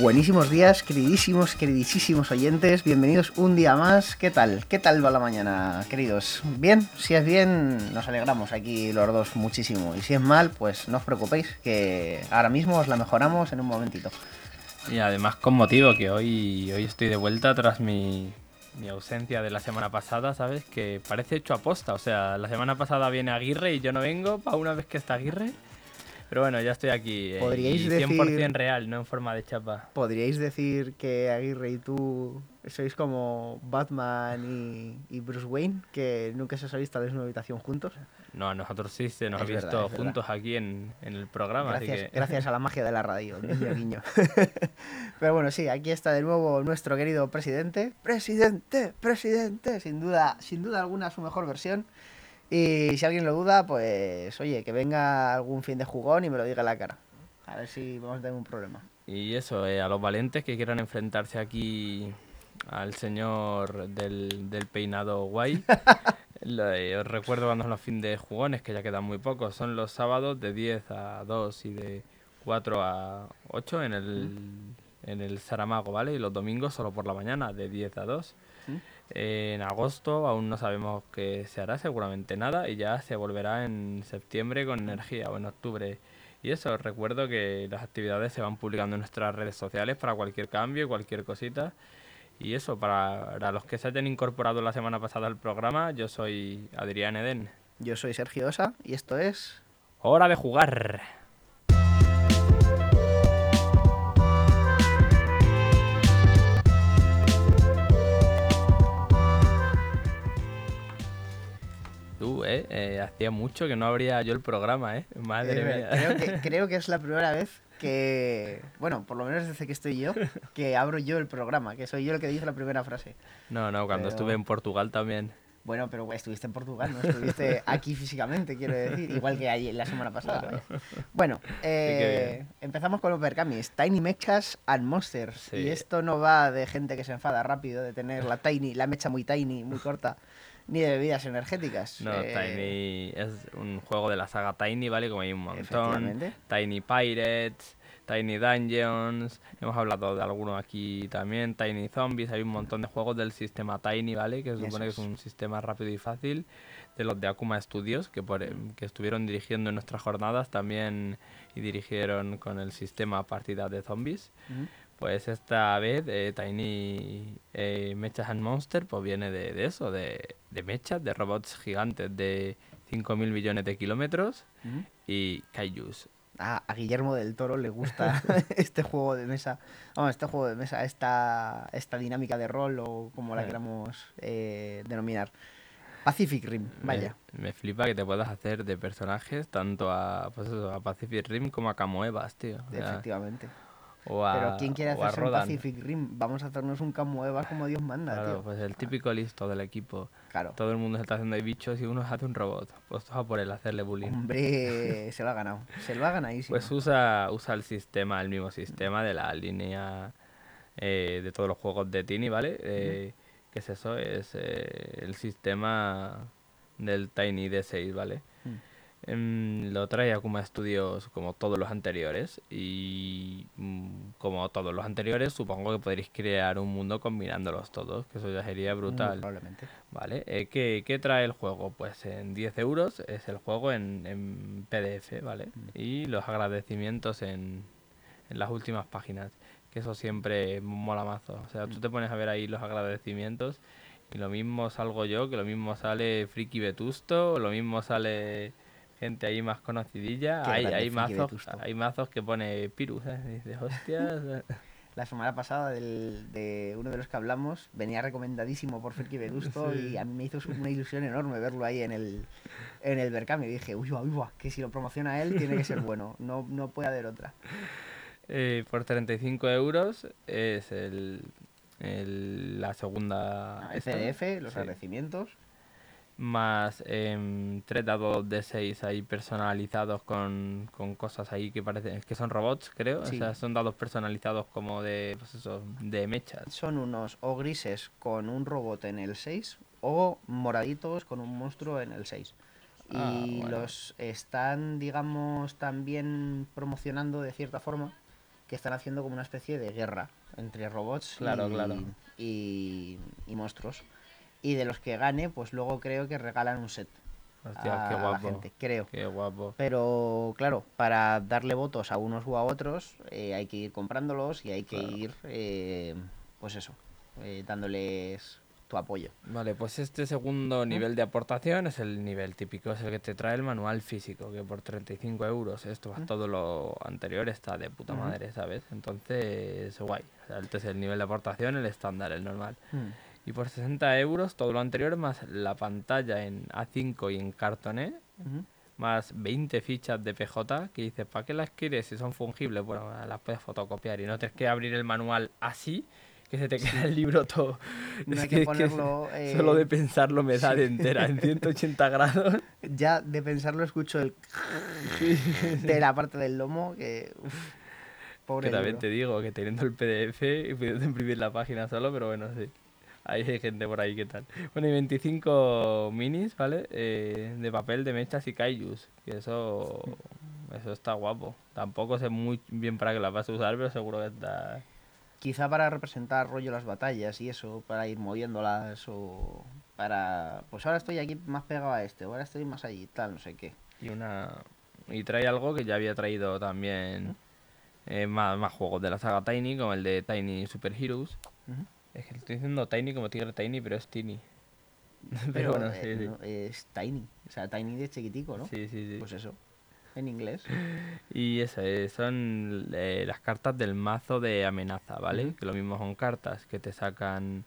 Buenísimos días, queridísimos, queridísimos oyentes, bienvenidos un día más. ¿Qué tal? ¿Qué tal va la mañana, queridos? ¿Bien? Si es bien, nos alegramos aquí los dos muchísimo. Y si es mal, pues no os preocupéis, que ahora mismo os la mejoramos en un momentito. Y además con motivo, que hoy, hoy estoy de vuelta tras mi, mi ausencia de la semana pasada, ¿sabes? Que parece hecho aposta. O sea, la semana pasada viene Aguirre y yo no vengo para una vez que está Aguirre. Pero bueno, ya estoy aquí. eh, ¿Podríais y decir- 100% real, no en forma de chapa. ¿Podríais decir que Aguirre y tú sois como Batman y, y Bruce Wayne, que nunca se os ha visto la misma habitación juntos? No, a nosotros sí se nos Es ha visto verdad. juntos aquí en, en el programa. Gracias, así que... gracias a la magia de la radio, guiño, guiño. Pero bueno, sí, aquí está de nuevo nuestro querido presidente. Presidente, presidente, sin duda, sin duda alguna su mejor versión. Y si alguien lo duda, pues oye, que venga algún fin de jugón y me lo diga en la cara. A ver si vamos a tener un problema. Y eso, eh, a los valientes que quieran enfrentarse aquí al señor del, del peinado guay. eh, os recuerdo cuando son los fin de jugones, que ya quedan muy pocos. Son los sábados de 10 a 2 y de 4 a 8 en el, en el Saramago, ¿vale? Y los domingos solo por la mañana, de 10 a 2. ¿Mm? En agosto aún no sabemos qué se hará, seguramente nada, y ya se volverá en septiembre con energía o en octubre. Y eso, os recuerdo que las actividades se van publicando en nuestras redes sociales para cualquier cambio cualquier cosita. Y eso, para, para los que se hayan incorporado la semana pasada al programa, yo soy Adrián Eden. Yo soy Sergio Osa y esto es... ¡Hora de jugar! Tú, eh, eh, hacía mucho que no abría yo el programa, eh. Madre Eh, mía. Creo que, creo que es la primera vez que, bueno, por lo menos desde que estoy yo, que abro yo el programa, que soy yo el que dice la primera frase. No, no, cuando Pero- estuve en Portugal también. Bueno, pero estuviste en Portugal, no estuviste aquí físicamente, quiero decir, igual que allí la semana pasada. Bueno, eh, empezamos con los Berkamis, Tiny Mechas and Monsters. Sí. Y esto no va de gente que se enfada rápido, de tener la tiny, la mecha muy tiny, muy corta, ni de bebidas energéticas. No, Eh, Tiny es un juego de la saga Tiny, ¿vale? Como hay un montón. Tiny Pirates, Tiny Dungeons, hemos hablado de algunos aquí también, Tiny Zombies, hay un montón de juegos del sistema Tiny, ¿vale? Que se supone que es un sistema rápido y fácil, de los de Akuma Studios, que, por, que estuvieron dirigiendo en nuestras jornadas también y dirigieron con el sistema partidas de zombies. Ujú. Pues esta vez eh, Tiny eh, Mechas and Monster pues viene de, de eso, de, de mechas, de robots gigantes de 5.000 millones de kilómetros y kaijus. Ah, a Guillermo del Toro le gusta este juego de mesa, vamos, este juego de mesa, esta, esta dinámica de rol o como la Eh. queramos eh, denominar. Pacific Rim, vaya. Me, me flipa que te puedas hacer de personajes tanto a, pues eso, a Pacific Rim como a Camoevas, tío. O sea, Efectivamente. O a, Pero ¿quién quiere hacerse un. Pacific Rim? Vamos a hacernos un Camueva como Dios manda, Claro, tío. pues el típico listo del equipo. Claro. Todo el mundo se está haciendo de bichos y uno hace un robot. Pues a por él, hacerle bullying. Hombre, se lo ha ganado. Se lo ha ganadísimo. Pues usa, usa el sistema, el mismo sistema de la línea eh, de todos los juegos de Tiny, ¿vale? Eh, ¿Qué es eso? Es eh, el sistema del Tiny D6, ¿vale? Mm. Em, lo trae Akuma Studios como todos los anteriores y mm, como todos los anteriores supongo que podréis crear un mundo combinándolos todos, que eso ya sería brutal. probablemente. Vale, eh, ¿qué, qué trae el juego? Pues en 10 euros es el juego en, en PDF, ¿vale? Y los agradecimientos en, en las últimas páginas, que eso siempre mola mazo. O sea, tú te pones a ver ahí los agradecimientos y lo mismo salgo yo, que lo mismo sale Friki Vetusto, lo mismo sale gente ahí más conocidilla. Hay, hay, mazos, hay mazos que pone Pirus, ¿eh? Dices, hostias. La semana pasada del- de uno de los que hablamos venía recomendadísimo por Ferki Verusto Sí. y a mí me hizo una ilusión enorme verlo ahí en el, en el Berkami. Y dije, uy, uy, uy, que si lo promociona él tiene que ser bueno, no, no puede haber otra. Eh, por 35 euros es el, el- la segunda... El PDF, los sí. agradecimientos. Más em, tres dados de 6 ahí personalizados con, con cosas ahí que parecen que son robots, creo. Sí. O sea, son dados personalizados como de, pues eso, de mechas. Son unos o grises con un robot en el 6 o moraditos con un monstruo en el 6. Ah, y bueno. los están, digamos, también promocionando de cierta forma que están haciendo como una especie de guerra entre robots Claro, y, claro. y- y monstruos. Y de los que gane, pues luego creo que regalan un set Hostia, a qué la guapo. gente, creo. Qué guapo. Pero claro, para darle votos a unos u a otros eh, hay que ir comprándolos y hay que Claro. ir, eh, pues eso, eh, dándoles tu apoyo. Vale, pues este segundo nivel de aportación es el nivel típico, es el que te trae el manual físico, que por 35 euros, esto Mm. todo lo anterior está de puta madre, ¿sabes? Entonces, guay. O sea, este es el nivel de aportación, el estándar, el normal. Y por 60 euros, todo lo anterior, más la pantalla en A5 y en cartoné, Ujú. más 20 fichas de PJ, que dices, ¿para qué las quieres si son fungibles? Bueno, las puedes fotocopiar y no tienes que abrir el manual así, que se te queda el libro todo. No Es hay que- que es que ponerlo, Solo eh, de pensarlo me da de entera, en 180 grados. Ya de pensarlo escucho el de la parte del lomo que... uf, pobre Que también libro. te digo que teniendo el PDF y pudiendo imprimir la página solo, pero bueno, sí. Hay gente por ahí que tal. Bueno, y 25 minis, ¿vale? Eh, de papel de mechas y kaijus. Que eso, eso está guapo. Tampoco sé muy bien para qué las vas a usar, pero seguro que está... Quizá para representar rollo las batallas y eso, para ir moviéndolas o para... Pues ahora estoy aquí más pegado a este, ahora estoy más allí, tal, no sé qué. Y una... Y trae algo que ya había traído también eh, más, más juegos de la saga Tiny, como el de Tiny Super Heroes. Es que estoy diciendo Tiny como Tigre Tiny, pero es Tiny. Pero, Pero bueno, eh, sí, sí. no, es Tiny, o sea, Tiny de chiquitico, ¿no? Sí, sí, sí. Pues eso, en inglés. Y eso, eh, son eh, las cartas del mazo de amenaza, ¿vale? Que lo mismo son cartas que te sacan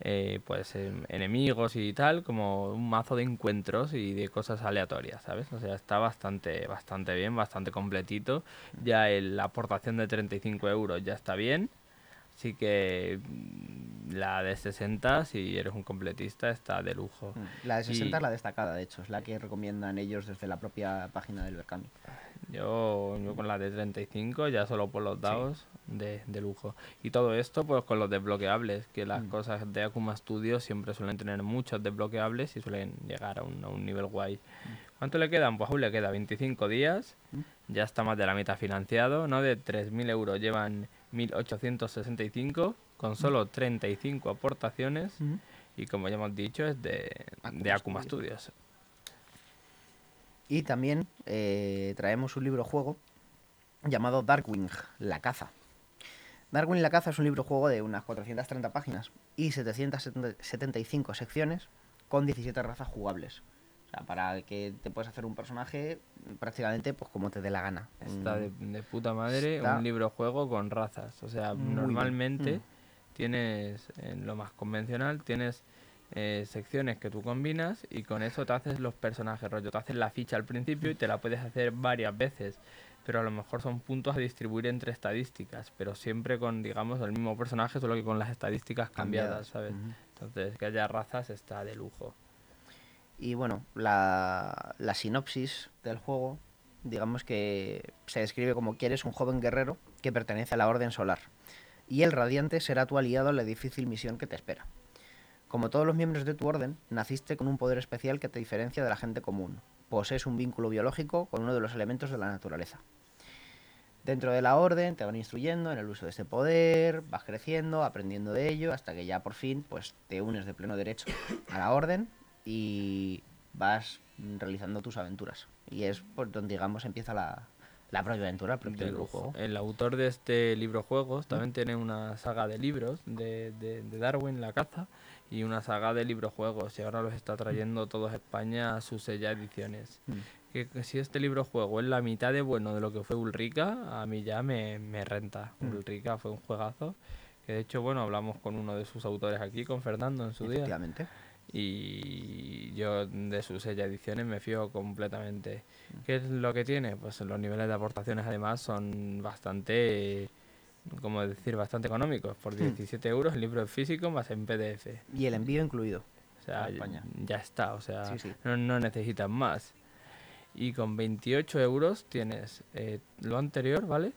eh, pues em, enemigos y tal, como un mazo de encuentros y de cosas aleatorias, ¿sabes? O sea, está bastante, bastante bien, bastante completito. Ya el- la aportación de 35 euros ya está bien. Así que mm, la de 60, si eres un completista, está de lujo. Mm, La de 60 Y- es la destacada, de hecho, es la que recomiendan ellos desde la propia página del Berkami. Yo, yo con la de 35 ya solo por los dados de, de lujo. Y todo esto pues con los desbloqueables, que las Mm. cosas de Akuma Studio siempre suelen tener muchos desbloqueables y suelen llegar a un, a un nivel guay. ¿Cuánto le quedan? Pues aún le queda 25 días, Mm. ya está más de la mitad financiado, ¿no? De 3.000 euros llevan 1.865 con solo 35 aportaciones y como ya hemos dicho es de Akuma de Akuma Studio. Studios. Y también eh, traemos un libro juego llamado Darkwing, La Caza. Darkwing La Caza es un libro juego de unas 430 páginas y 775 secciones con 17 razas jugables. O sea, para que te puedas hacer un personaje prácticamente pues como te dé la gana. Está de, Mm, de puta madre está un libro juego con razas. O sea, bien. normalmente Mm. tienes, en lo más convencional, tienes eh, secciones que tú combinas y con eso te haces los personajes, rollo. Te haces la ficha al principio y te la puedes hacer varias veces. Pero a lo mejor son puntos a distribuir entre estadísticas, pero siempre con, digamos, el mismo personaje, solo que con las estadísticas cambiadas, ¿sabes? Entonces, que haya razas está de lujo. Y bueno, la, la sinopsis del juego, digamos que se describe como que eres un joven guerrero que pertenece a la Orden Solar. Y el Radiante será tu aliado en la difícil misión que te espera. Como todos los miembros de tu orden, naciste con un poder especial que te diferencia de la gente común. Posees un vínculo biológico con uno de los elementos de la naturaleza. Dentro de la orden te van instruyendo en el uso de este poder, vas creciendo, aprendiendo de ello, hasta que ya por fin pues te unes de pleno derecho a la orden y vas realizando tus aventuras. Y es por donde digamos empieza la, la propia aventura, el propio de libro lujo. juego. El autor de este libro juegos también tiene una saga de libros de, de- de Darwin, La Caza, y una saga de libros juegos, y ahora los está trayendo todos a España a sus sella ediciones. Mm. Que, que si este libro juego es la mitad de bueno de lo que fue Ulrica, a mí ya me, me renta. Mm. Ulrica fue un juegazo, que de hecho, bueno, hablamos con uno de sus autores aquí, con Fernando en su día. Y yo de sus sella ediciones me fío completamente. ¿Qué es lo que tiene? Pues los niveles de aportaciones además son bastante, como decir, bastante económicos. Por 17 euros el libro en físico más en PDF. Y el envío incluido. O sea, España. ya está, o sea, Sí, sí. No, no necesitas más. Y con 28 euros tienes eh, lo anterior, ¿vale?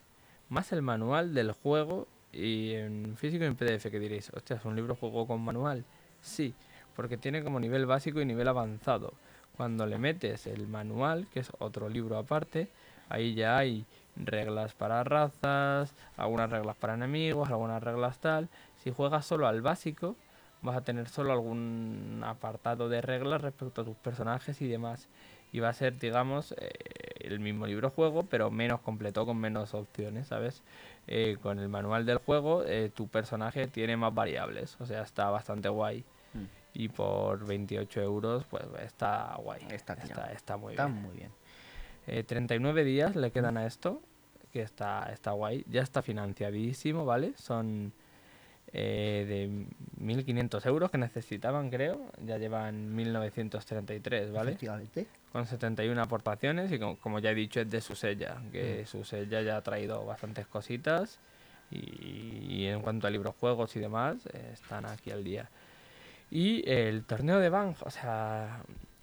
Más el manual del juego y en físico y en PDF, que diréis, hostia, ¿es un libro juego con manual? Sí, porque tiene como nivel básico y nivel avanzado. Cuando le metes el manual, que es otro libro aparte, ahí ya hay reglas para razas, algunas reglas para enemigos, algunas reglas tal. Si juegas solo al básico, vas a tener solo algún apartado de reglas respecto a tus personajes y demás. Y va a ser, digamos, eh, el mismo libro juego, pero menos completo, con menos opciones, ¿sabes? Eh, con el manual del juego, eh, tu personaje tiene más variables, o sea, está bastante guay. Mm. Y por 28 euros, pues está guay. Está está, está muy Está bien. muy bien. Eh, 39 días le quedan a esto, que está, está guay. Ya está financiadísimo, ¿vale? Son eh, de 1.500 euros que necesitaban, creo. Ya llevan 1.933, ¿vale? Con 71 aportaciones y como, como ya he dicho es de Susella, que Susella ya ha traído bastantes cositas. Y, y en cuanto a libros, juegos y demás, eh, están aquí al día. Y el torneo de Bang, o sea,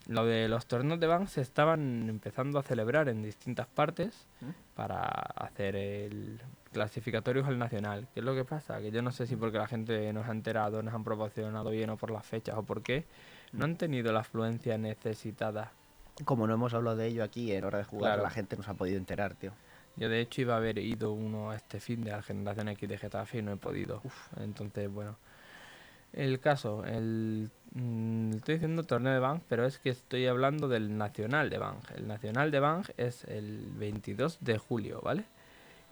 lo de los torneos de Bang se estaban empezando a celebrar en distintas partes para hacer el clasificatorio al nacional. ¿Qué es lo que pasa? Que yo no sé si porque la gente nos ha enterado, nos han proporcionado bien o por las fechas o por qué, no han tenido la afluencia necesitada. Como no hemos hablado de ello aquí en hora de jugar, Claro. la gente nos ha podido enterar, tío. Yo de hecho iba a haber ido uno a este fin de la generación X de Getafe y no he podido. Entonces, bueno. El caso, el, mm, estoy diciendo torneo de Bang, pero es que estoy hablando del Nacional de Bang. El Nacional de Bang es el 22 de julio, ¿vale?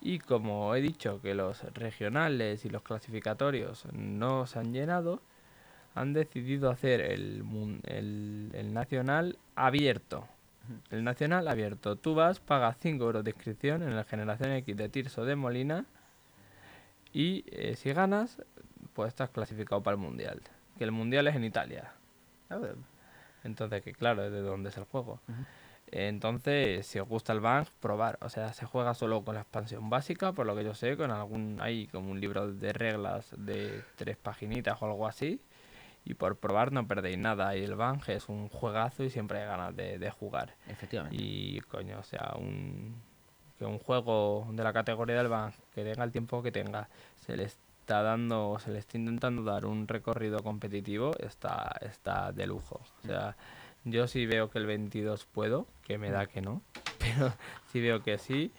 Y como he dicho que los regionales y los clasificatorios no se han llenado, han decidido hacer el, el nacional abierto. El nacional abierto. Tú vas, pagas 5 euros de inscripción en la generación X de Tirso de Molina y eh, si ganas, pues estás clasificado para el mundial. Que el mundial es en Italia. A ver, Entonces, que claro, es de donde es el juego. Entonces, si os gusta el Bang, probar. O sea, se juega solo con la expansión básica, por lo que yo sé, con algún hay como un libro de reglas de tres paginitas o algo así. Y por probar no perdéis nada. Y el Bang es un juegazo y siempre hay ganas de, de jugar. Efectivamente. Y coño, o sea, un, que un juego de la categoría del Bang, que tenga el tiempo que tenga, se le está dando, se le está intentando dar un recorrido competitivo, está, está de lujo. O sea, yo sí veo que el 22 puedo, que me da que no, pero si veo que sí,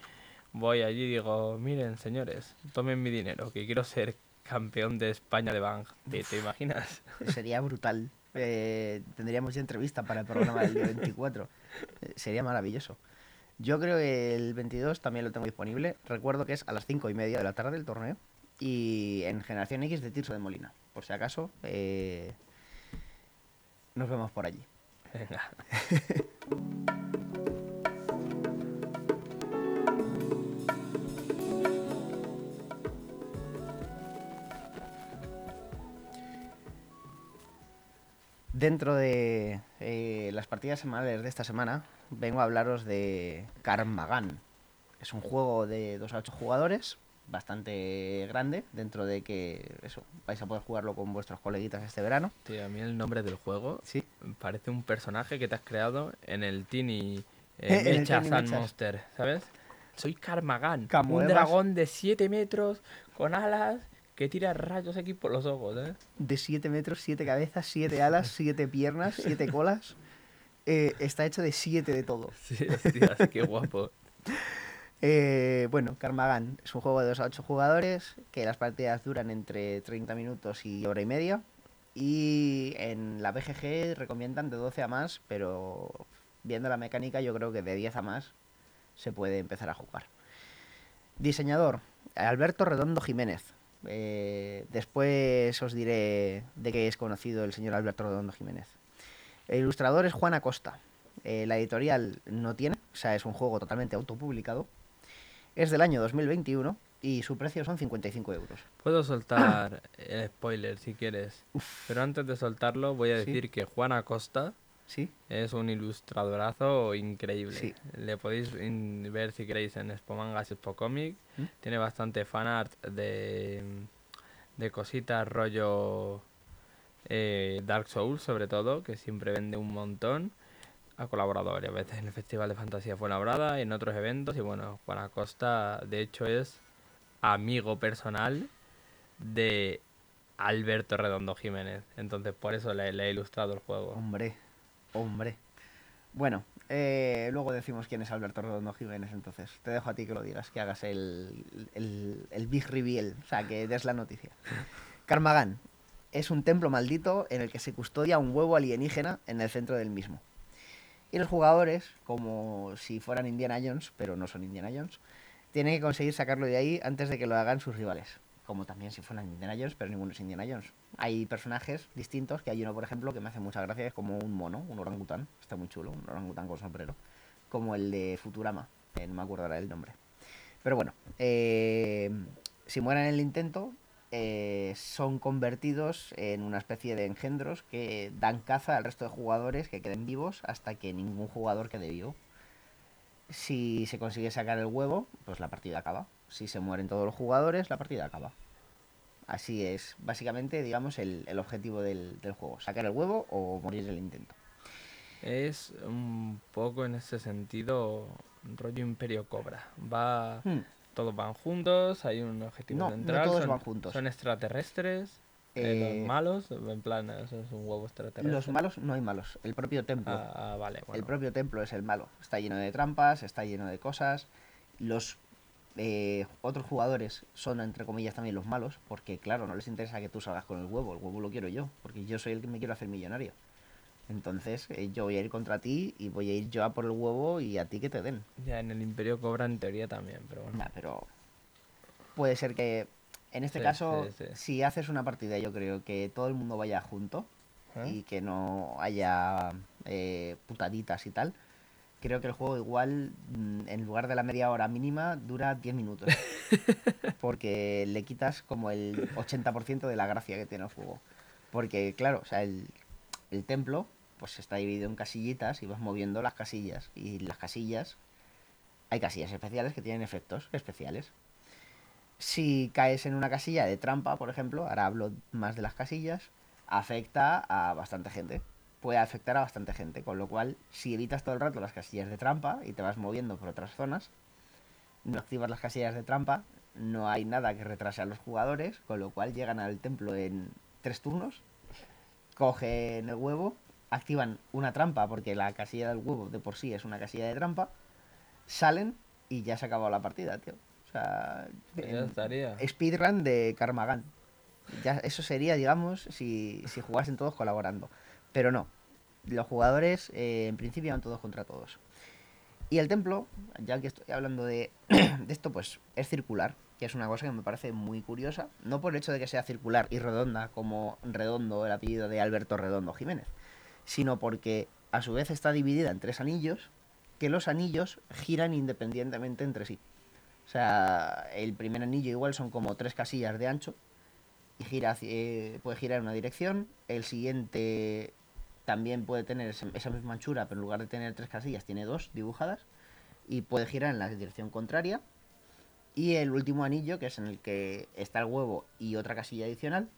voy allí y digo, miren señores, tomen mi dinero, que quiero ser campeón de España de Bang. ¿Te, te imaginas? Sería brutal. Eh, tendríamos ya entrevista para el programa del día 24. Eh, sería maravilloso. Yo creo que el 22 también lo tengo disponible. Recuerdo que es a las 5 y media de la tarde el torneo. Y en Generación X de Tirso de Molina. Por si acaso, eh, nos vemos por allí. Venga. Dentro de eh, las partidas semanales de esta semana, vengo a hablaros de Karmagan. Es un juego de 2 a 8 jugadores, bastante grande, dentro de que eso, vais a poder jugarlo con vuestros coleguitas este verano. Tío, a mí el nombre del juego Sí. parece un personaje que te has creado en el Tiny eh, and Mechas. Monster, ¿sabes? Soy Karmagan, un dragón de 7 metros con alas que tira rayos aquí por los ojos, ¿eh? De 7 metros, 7 cabezas, 7 alas, 7 piernas, 7 colas. Eh, está hecho de 7 de todo. Sí, hostias, qué guapo. Eh, bueno, Karmagan es un juego de 2 a 8 jugadores que las partidas duran entre 30 minutos y hora y media. Y en la BGG recomiendan de 12 a más, pero viendo la mecánica yo creo que de 10 a más se puede empezar a jugar. Diseñador, Alberto Redondo Jiménez. Eh, después os diré de qué es conocido el señor Alberto Redondo Jiménez. Ilustrador es Juan Acosta. Eh, la editorial no tiene, o sea, es un juego totalmente autopublicado. Es del año 2021 y su precio son 55 euros. Puedo soltar el spoiler si quieres, pero antes de soltarlo voy a Sí. decir que Juan Acosta ¿Sí? es un ilustradorazo increíble. Sí. Le podéis ver si queréis en Expo Mangas y Expo Comic. ¿Mm? Tiene bastante fanart de, de cositas rollo eh, Dark Souls sobre todo, que siempre vende un montón. Ha colaborado varias veces en el Festival de Fantasía Fuenlabrada y en otros eventos. Y bueno, Juan Acosta de hecho es amigo personal de Alberto Redondo Jiménez. Entonces por eso le, le he ilustrado el juego. Hombre, hombre. Bueno, eh, luego decimos quién es Alberto Redondo Jiménez, entonces. Te dejo a ti que lo digas, que hagas el, el, el big reveal, o sea, que des la noticia. Carmagan es un templo maldito en el que se custodia un huevo alienígena en el centro del mismo. Y los jugadores, como si fueran Indiana Jones, pero no son Indiana Jones, tienen que conseguir sacarlo de ahí antes de que lo hagan sus rivales. Como también si fueran Indiana Jones, pero ninguno es Indiana Jones. Hay personajes distintos, que hay uno, por ejemplo, que me hace mucha gracia, es como un mono, un orangután, está muy chulo, un orangután con sombrero, como el de Futurama, eh, no me acuerdo ahora del nombre. Pero bueno, eh, si mueren en el intento, eh, son convertidos en una especie de engendros que dan caza al resto de jugadores que queden vivos hasta que ningún jugador quede vivo. Si se consigue sacar el huevo, pues la partida acaba. Si se mueren todos los jugadores, la partida acaba. Así es, básicamente, digamos, el, el objetivo del, del juego. Sacar el huevo o morir el intento. Es un poco en ese sentido rollo Imperio Cobra. Va, Hmm. Todos van juntos, hay un objetivo No, no central. todos son, van juntos. Son extraterrestres. eh, Eh, los malos, en plan, eso es un huevo extraterrestre. Los malos no hay malos. El propio templo. Ah, ah, vale, bueno. El propio templo es el malo. Está lleno de trampas, está lleno de cosas. Los eh, otros jugadores son, entre comillas, también los malos, porque, claro, no les interesa que tú salgas con el huevo. El huevo lo quiero yo, porque yo soy el que me quiero hacer millonario. Entonces, eh, yo voy a ir contra ti y voy a ir yo a por el huevo y a ti que te den. Ya en el Imperio Cobra en teoría también, pero bueno. Pero puede ser que, en este Sí, caso, sí, sí. si haces una partida, yo creo que todo el mundo vaya junto ¿Eh? y que no haya eh, putaditas y tal. Creo que el juego igual, mm, en lugar de la media hora mínima, dura 10 minutos. Porque le quitas como el 80% de la gracia que tiene el juego. Porque, claro, o sea, el, el templo pues está dividido en casillitas y vas moviendo las casillas. Y las casillas, hay casillas especiales que tienen efectos especiales. Si caes en una casilla de trampa, por ejemplo, ahora hablo más de las casillas, afecta a bastante gente. Puede afectar a bastante gente, con lo cual, si evitas todo el rato las casillas de trampa y te vas moviendo por otras zonas, no activas las casillas de trampa, no hay nada que retrase a los jugadores, con lo cual llegan al templo en tres turnos, cogen el huevo, activan una trampa, porque la casilla del huevo de por sí es una casilla de trampa, salen y ya se ha acabado la partida, tío. O sea, ya estaría. speedrun de Karmagan. Ya, eso sería, digamos, si, si jugasen todos colaborando. Pero no. Los jugadores, eh, en principio, van todos contra todos. Y el templo, ya que estoy hablando de, de esto, pues es circular, que es una cosa que me parece muy curiosa. No por el hecho de que sea circular y redonda, como Redondo, el apellido de Alberto Redondo Jiménez, sino porque a su vez está dividida en tres anillos, que los anillos giran independientemente entre sí. O sea, el primer anillo igual son como tres casillas de ancho y gira eh, puede girar en una dirección. El siguiente también puede tener esa misma anchura, pero en lugar de tener tres casillas tiene dos dibujadas y puede girar en la dirección contraria. Y el último anillo, que es en el que está el huevo y otra casilla adicional,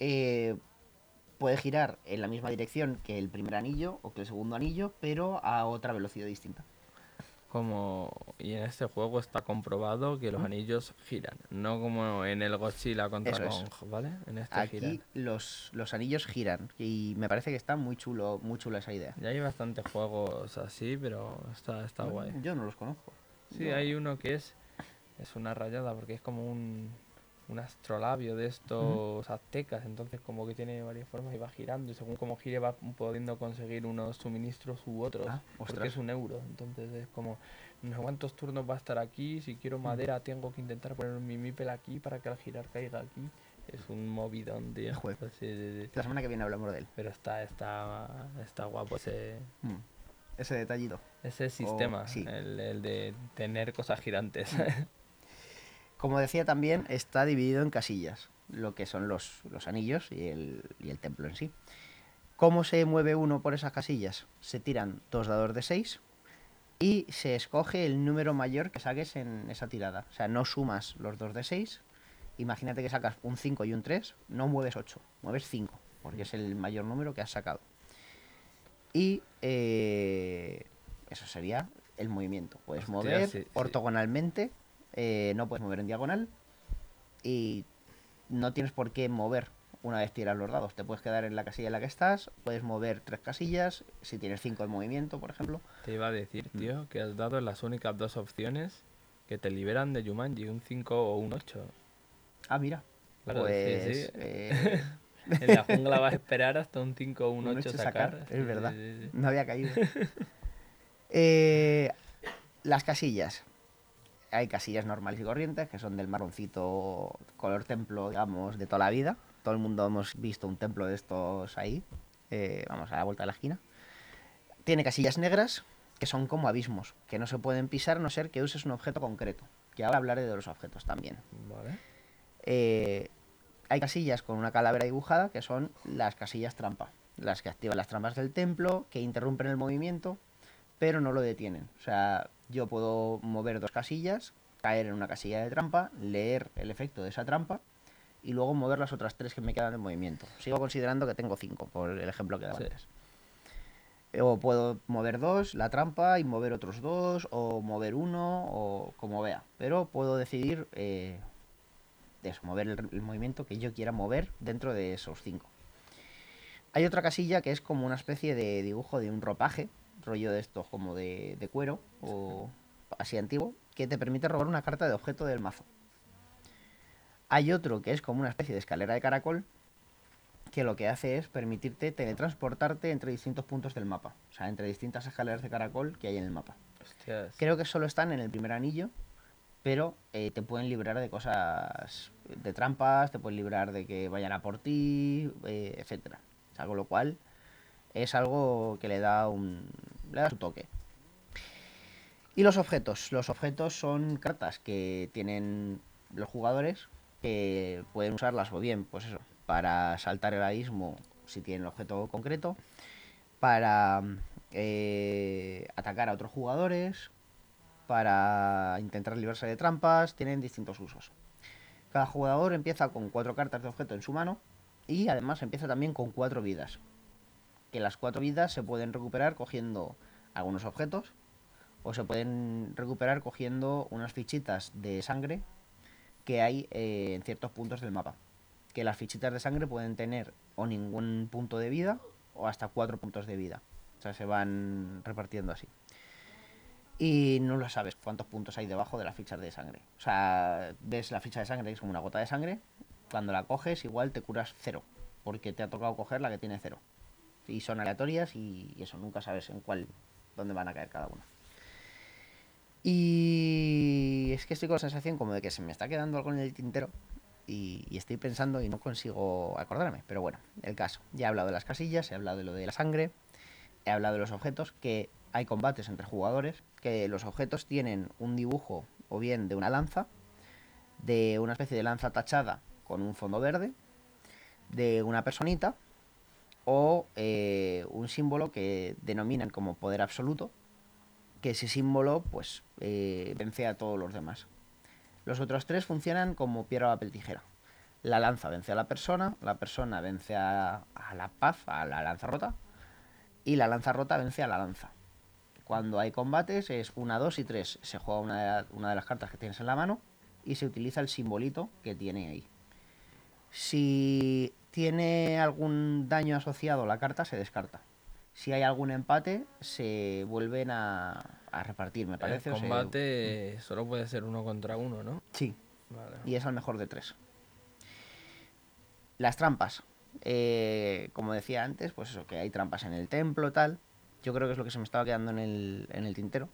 eh, puede girar en la misma dirección que el primer anillo o que el segundo anillo, pero a otra velocidad distinta. Como, y en este juego está comprobado que los anillos giran, no como en el Godzilla contra Eso es. Kong, ¿vale? En este Aquí giran. los, los anillos giran y me parece que está muy chulo, muy chula esa idea. Ya hay bastantes juegos así, pero está, está guay. Yo no los conozco. Sí, hay uno que es es una rayada porque es como un, un astrolabio de estos aztecas, entonces como que tiene varias formas y va girando y según como gire va pudiendo conseguir unos suministros u otros, Ah, porque es un euro, entonces es como no sé cuántos turnos va a estar aquí, si quiero madera tengo que intentar poner mi mipel aquí para que al girar caiga aquí, es un movidón, tío. Joder. Sí, sí, sí. La semana que viene hablamos de él. Pero está, está, está guapo ese, Mm. Ese detallito. ese sistema, sí. el, el de tener cosas girantes. Como decía también, está dividido en casillas, lo que son los, los anillos y el, y el templo en sí. ¿Cómo se mueve uno por esas casillas? Se tiran dos dados de 6 y se escoge el número mayor que saques en esa tirada. O sea, no sumas los dos de 6. Imagínate que sacas un 5 y un 3, no mueves 8, mueves 5, porque es el mayor número que has sacado. Y eh, eso sería el movimiento. Puedes Hostia, mover sí, sí. ortogonalmente, eh, no puedes mover en diagonal. Y no tienes por qué mover una vez tiras los dados. Te puedes quedar en la casilla en la que estás, puedes mover tres casillas, si tienes cinco de movimiento, por ejemplo. Te iba a decir, tío, que has dado las únicas dos opciones que te liberan de Jumanji, un 5 o un 8. Ah, mira. Claro, pues, sí, sí. eh, En la jungla vas a esperar hasta un 5 o un Un 8 ocho sacar. es verdad. sí. no había caído. Eh, las casillas. Hay casillas normales y corrientes, que son del marroncito color templo, digamos, de toda la vida. Todo el mundo hemos visto un templo de estos ahí. eh, vamos, a la vuelta de la esquina. Tiene casillas negras, que son como abismos, que no se pueden pisar a no ser que uses un objeto concreto. Que ahora hablaré de los objetos también. Vale. Eh, hay casillas con una calavera dibujada que son las casillas trampa, las que activan las trampas del templo, que interrumpen el movimiento, pero no lo detienen. O sea, yo puedo mover dos casillas, caer en una casilla de trampa, leer el efecto de esa trampa y luego mover las otras tres que me quedan en movimiento. Sigo considerando que tengo cinco, por el ejemplo que daba Sí. antes. O puedo mover dos, la trampa, y mover otros dos, o mover uno, o como vea. Pero puedo decidir eh, de eso, mover el, el movimiento que yo quiera mover dentro de esos cinco. Hay otra casilla que es como una especie de dibujo de un ropaje, rollo de estos como de, de cuero o así antiguo, que te permite robar una carta de objeto del mazo. Hay otro que es como una especie de escalera de caracol, que lo que hace es permitirte teletransportarte entre distintos puntos del mapa, o sea, entre distintas escaleras de caracol que hay en el mapa. Hostias. Creo que solo están en el primer anillo, pero eh, te pueden librar de cosas, de trampas, te pueden librar de que vayan a por ti, eh, etcétera. O sea, con lo cual es algo que le da un, le da su toque. Y los objetos. Los objetos son cartas que tienen los jugadores que pueden usarlas o bien, pues eso, para saltar el abismo si tienen el objeto concreto, para eh, atacar a otros jugadores, para intentar librarse de trampas, tienen distintos usos. Cada jugador empieza con cuatro cartas de objeto en su mano y además empieza también con cuatro vidas. Que las cuatro vidas se pueden recuperar cogiendo algunos objetos o se pueden recuperar cogiendo unas fichitas de sangre que hay eh, en ciertos puntos del mapa. Que las fichitas de sangre pueden tener o ningún punto de vida o hasta cuatro puntos de vida. O sea, se van repartiendo así. Y no lo sabes cuántos puntos hay debajo de las fichas de sangre. O sea, ves la ficha de sangre, es como una gota de sangre. Cuando la coges, igual te curas cero. Porque te ha tocado coger la que tiene cero. Y son aleatorias y, y eso, nunca sabes en cuál, dónde van a caer cada una. Y es que estoy con la sensación como de que se me está quedando algo en el tintero. Y, y estoy pensando y no consigo acordarme. Pero bueno, el caso. Ya he hablado de las casillas, he hablado de lo de la sangre, he hablado de los objetos, que hay combates entre jugadores, que los objetos tienen un dibujo o bien de una lanza, de una especie de lanza tachada con un fondo verde, de una personita, o eh, un símbolo que denominan como poder absoluto, que ese símbolo pues eh, vence a todos los demás. Los otros tres funcionan como piedra, papel, tijera. La lanza vence a la persona, la persona vence a, la paz, a la lanza rota, y la lanza rota vence a la lanza. Cuando hay combates es 1, 2 y 3. Se juega una de, una de las cartas que tienes en la mano y se utiliza el simbolito que tiene ahí. Si tiene algún daño asociado la carta, se descarta. Si hay algún empate, se vuelven a, a repartir, me parece. el o se- combate solo puede ser uno contra uno, ¿no? Sí, Vale. y es al mejor de tres. Las trampas. Eh, como decía antes, pues eso, que hay trampas en el templo, tal. Yo creo que es lo que se me estaba quedando en el, en el tintero.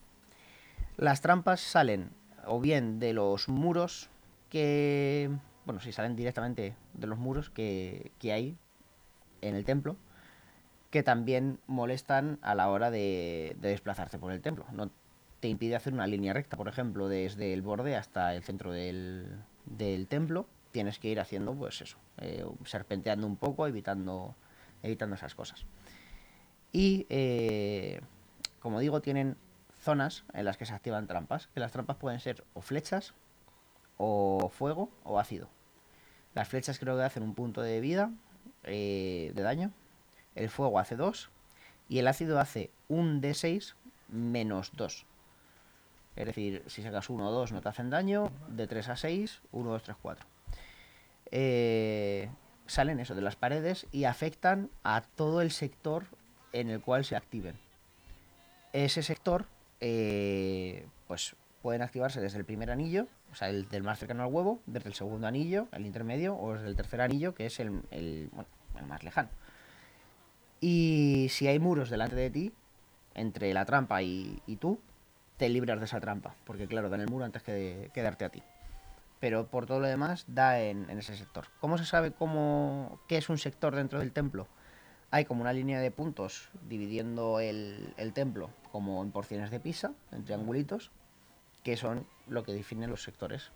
Las trampas salen o bien de los muros que... Bueno, sí, salen directamente de los muros que, hay en el templo, que también molestan a la hora de, de desplazarse por el templo. No te impide hacer una línea recta, por ejemplo, desde el borde hasta el centro del, templo. Tienes que ir haciendo, pues eso, eh, serpenteando un poco, evitando, evitando esas cosas. Y, eh, como digo, tienen zonas en las que se activan trampas, que las trampas pueden ser o flechas, o fuego, o ácido. Las flechas creo que hacen un punto de vida, eh, de daño. El fuego hace 2. Y el ácido hace un D6 menos 2. Es decir, si sacas 1 o 2 no te hacen daño. De 3 a 6, 1, 2, 3, 4. eh, salen eso de las paredes y afectan a todo el sector en el cual se activen. Ese sector, eh, pues pueden activarse desde el primer anillo, o sea, el del más cercano al huevo, desde el segundo anillo, el intermedio, o desde el tercer anillo, que es el, el, bueno, el más lejano. Y si hay muros delante de ti, entre la trampa y, y tú, te libras de esa trampa, porque claro, dan el muro antes que, de, darte a ti. Pero por todo lo demás, da en, en, ese sector. ¿Cómo se sabe cómo, qué es un sector dentro del templo? Hay como una línea de puntos dividiendo el, el templo como en porciones de pizza, en triangulitos, que son lo que definen los sectores.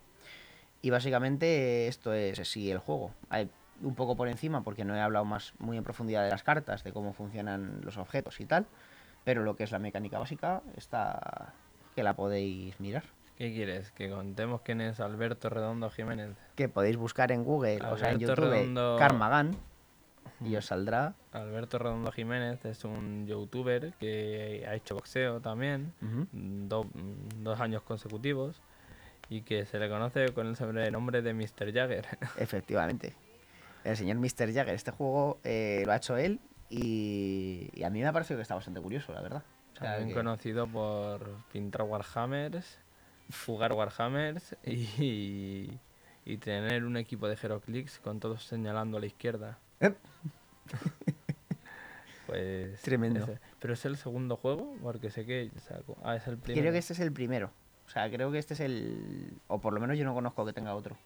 Y básicamente esto es así el juego. Hay un poco por encima, porque no he hablado más muy en profundidad de las cartas, de cómo funcionan los objetos y tal, pero lo que es la mecánica básica está que la podéis mirar. ¿Qué quieres? ¿Que contemos quién es Alberto Redondo Jiménez? Que podéis buscar en Google, Alberto o sea, en YouTube, Redondo... y os saldrá. Alberto Redondo Jiménez es un youtuber que ha hecho boxeo también, uh -huh. do, dos años consecutivos, y que se le conoce con el sobrenombre de Mr. Jagger. Efectivamente. El señor Mr. Jagger. Este juego eh, lo ha hecho él y, y, a mí me ha parecido que está bastante curioso, la verdad. O sea, También que... conocido por pintar Warhammers, jugar Warhammers y, y tener un equipo de Heroclix con todos señalando a la izquierda. ¿Eh? pues tremendo. Ese. Pero es el segundo juego, porque sé que sacó. Ah, es el primero. Creo que este es el primero. O sea, creo que este es el. O por lo menos yo no conozco que tenga otro.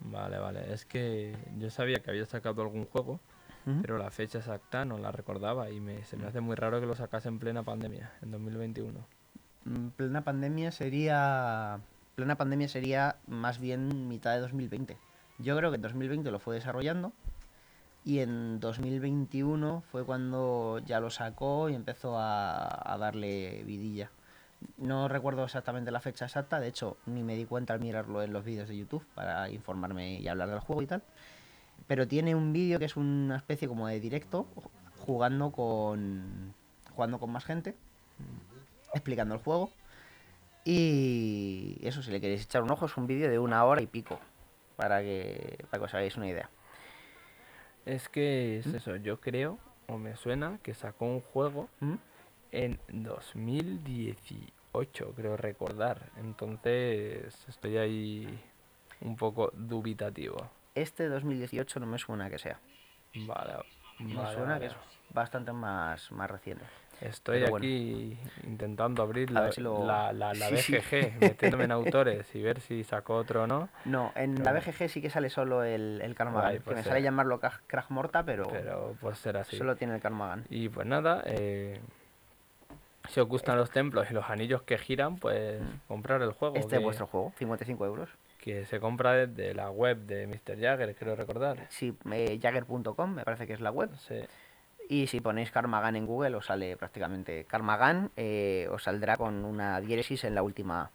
Vale, vale. Es que yo sabía que había sacado algún juego, uh -huh. pero la fecha exacta no la recordaba y me, se me hace muy raro que lo sacase en plena pandemia, en 2021. Mm, Plena pandemia sería. Plena pandemia sería más bien mitad de 2020. Yo creo que en 2020 lo fue desarrollando y en 2021 fue cuando ya lo sacó y empezó a, darle vidilla. No recuerdo exactamente la fecha exacta, de hecho ni me di cuenta al mirarlo en los vídeos de YouTube para informarme y hablar del juego y tal. Pero tiene un vídeo que es una especie como de directo jugando con jugando con más gente, explicando el juego. Y eso, si le queréis echar un ojo, es un vídeo de una hora y pico, para que, para que os hagáis una idea. Es que es eso, yo creo, o me suena, que sacó un juego ¿Mm? en 2018, creo recordar. Entonces estoy ahí un poco dubitativo. Este 2018 no me suena que sea. Vale. Me vale, suena vale. que es bastante más, más reciente. Estoy Pero aquí intentando abrir la, si lo- la, la, la Sí, sí. BGG, metiéndome en autores y ver si sacó otro o no. No, en la BGG sí que sale solo el, el. Ay, que pues me será. sale llamarlo Krag Morta, pero, Pero pues será así. solo tiene el Karmagan. Y pues nada, eh, si os gustan los templos y los anillos que giran, pues comprar el juego. Este que, es vuestro juego, 55 euros. que se compra desde la web de Mr. Jagger, creo recordar. Sí, eh, Jagger.com me parece que es la web. Sí. Y si ponéis Karmagan en Google os sale prácticamente Karmagan, eh, os saldrá con una diéresis en la última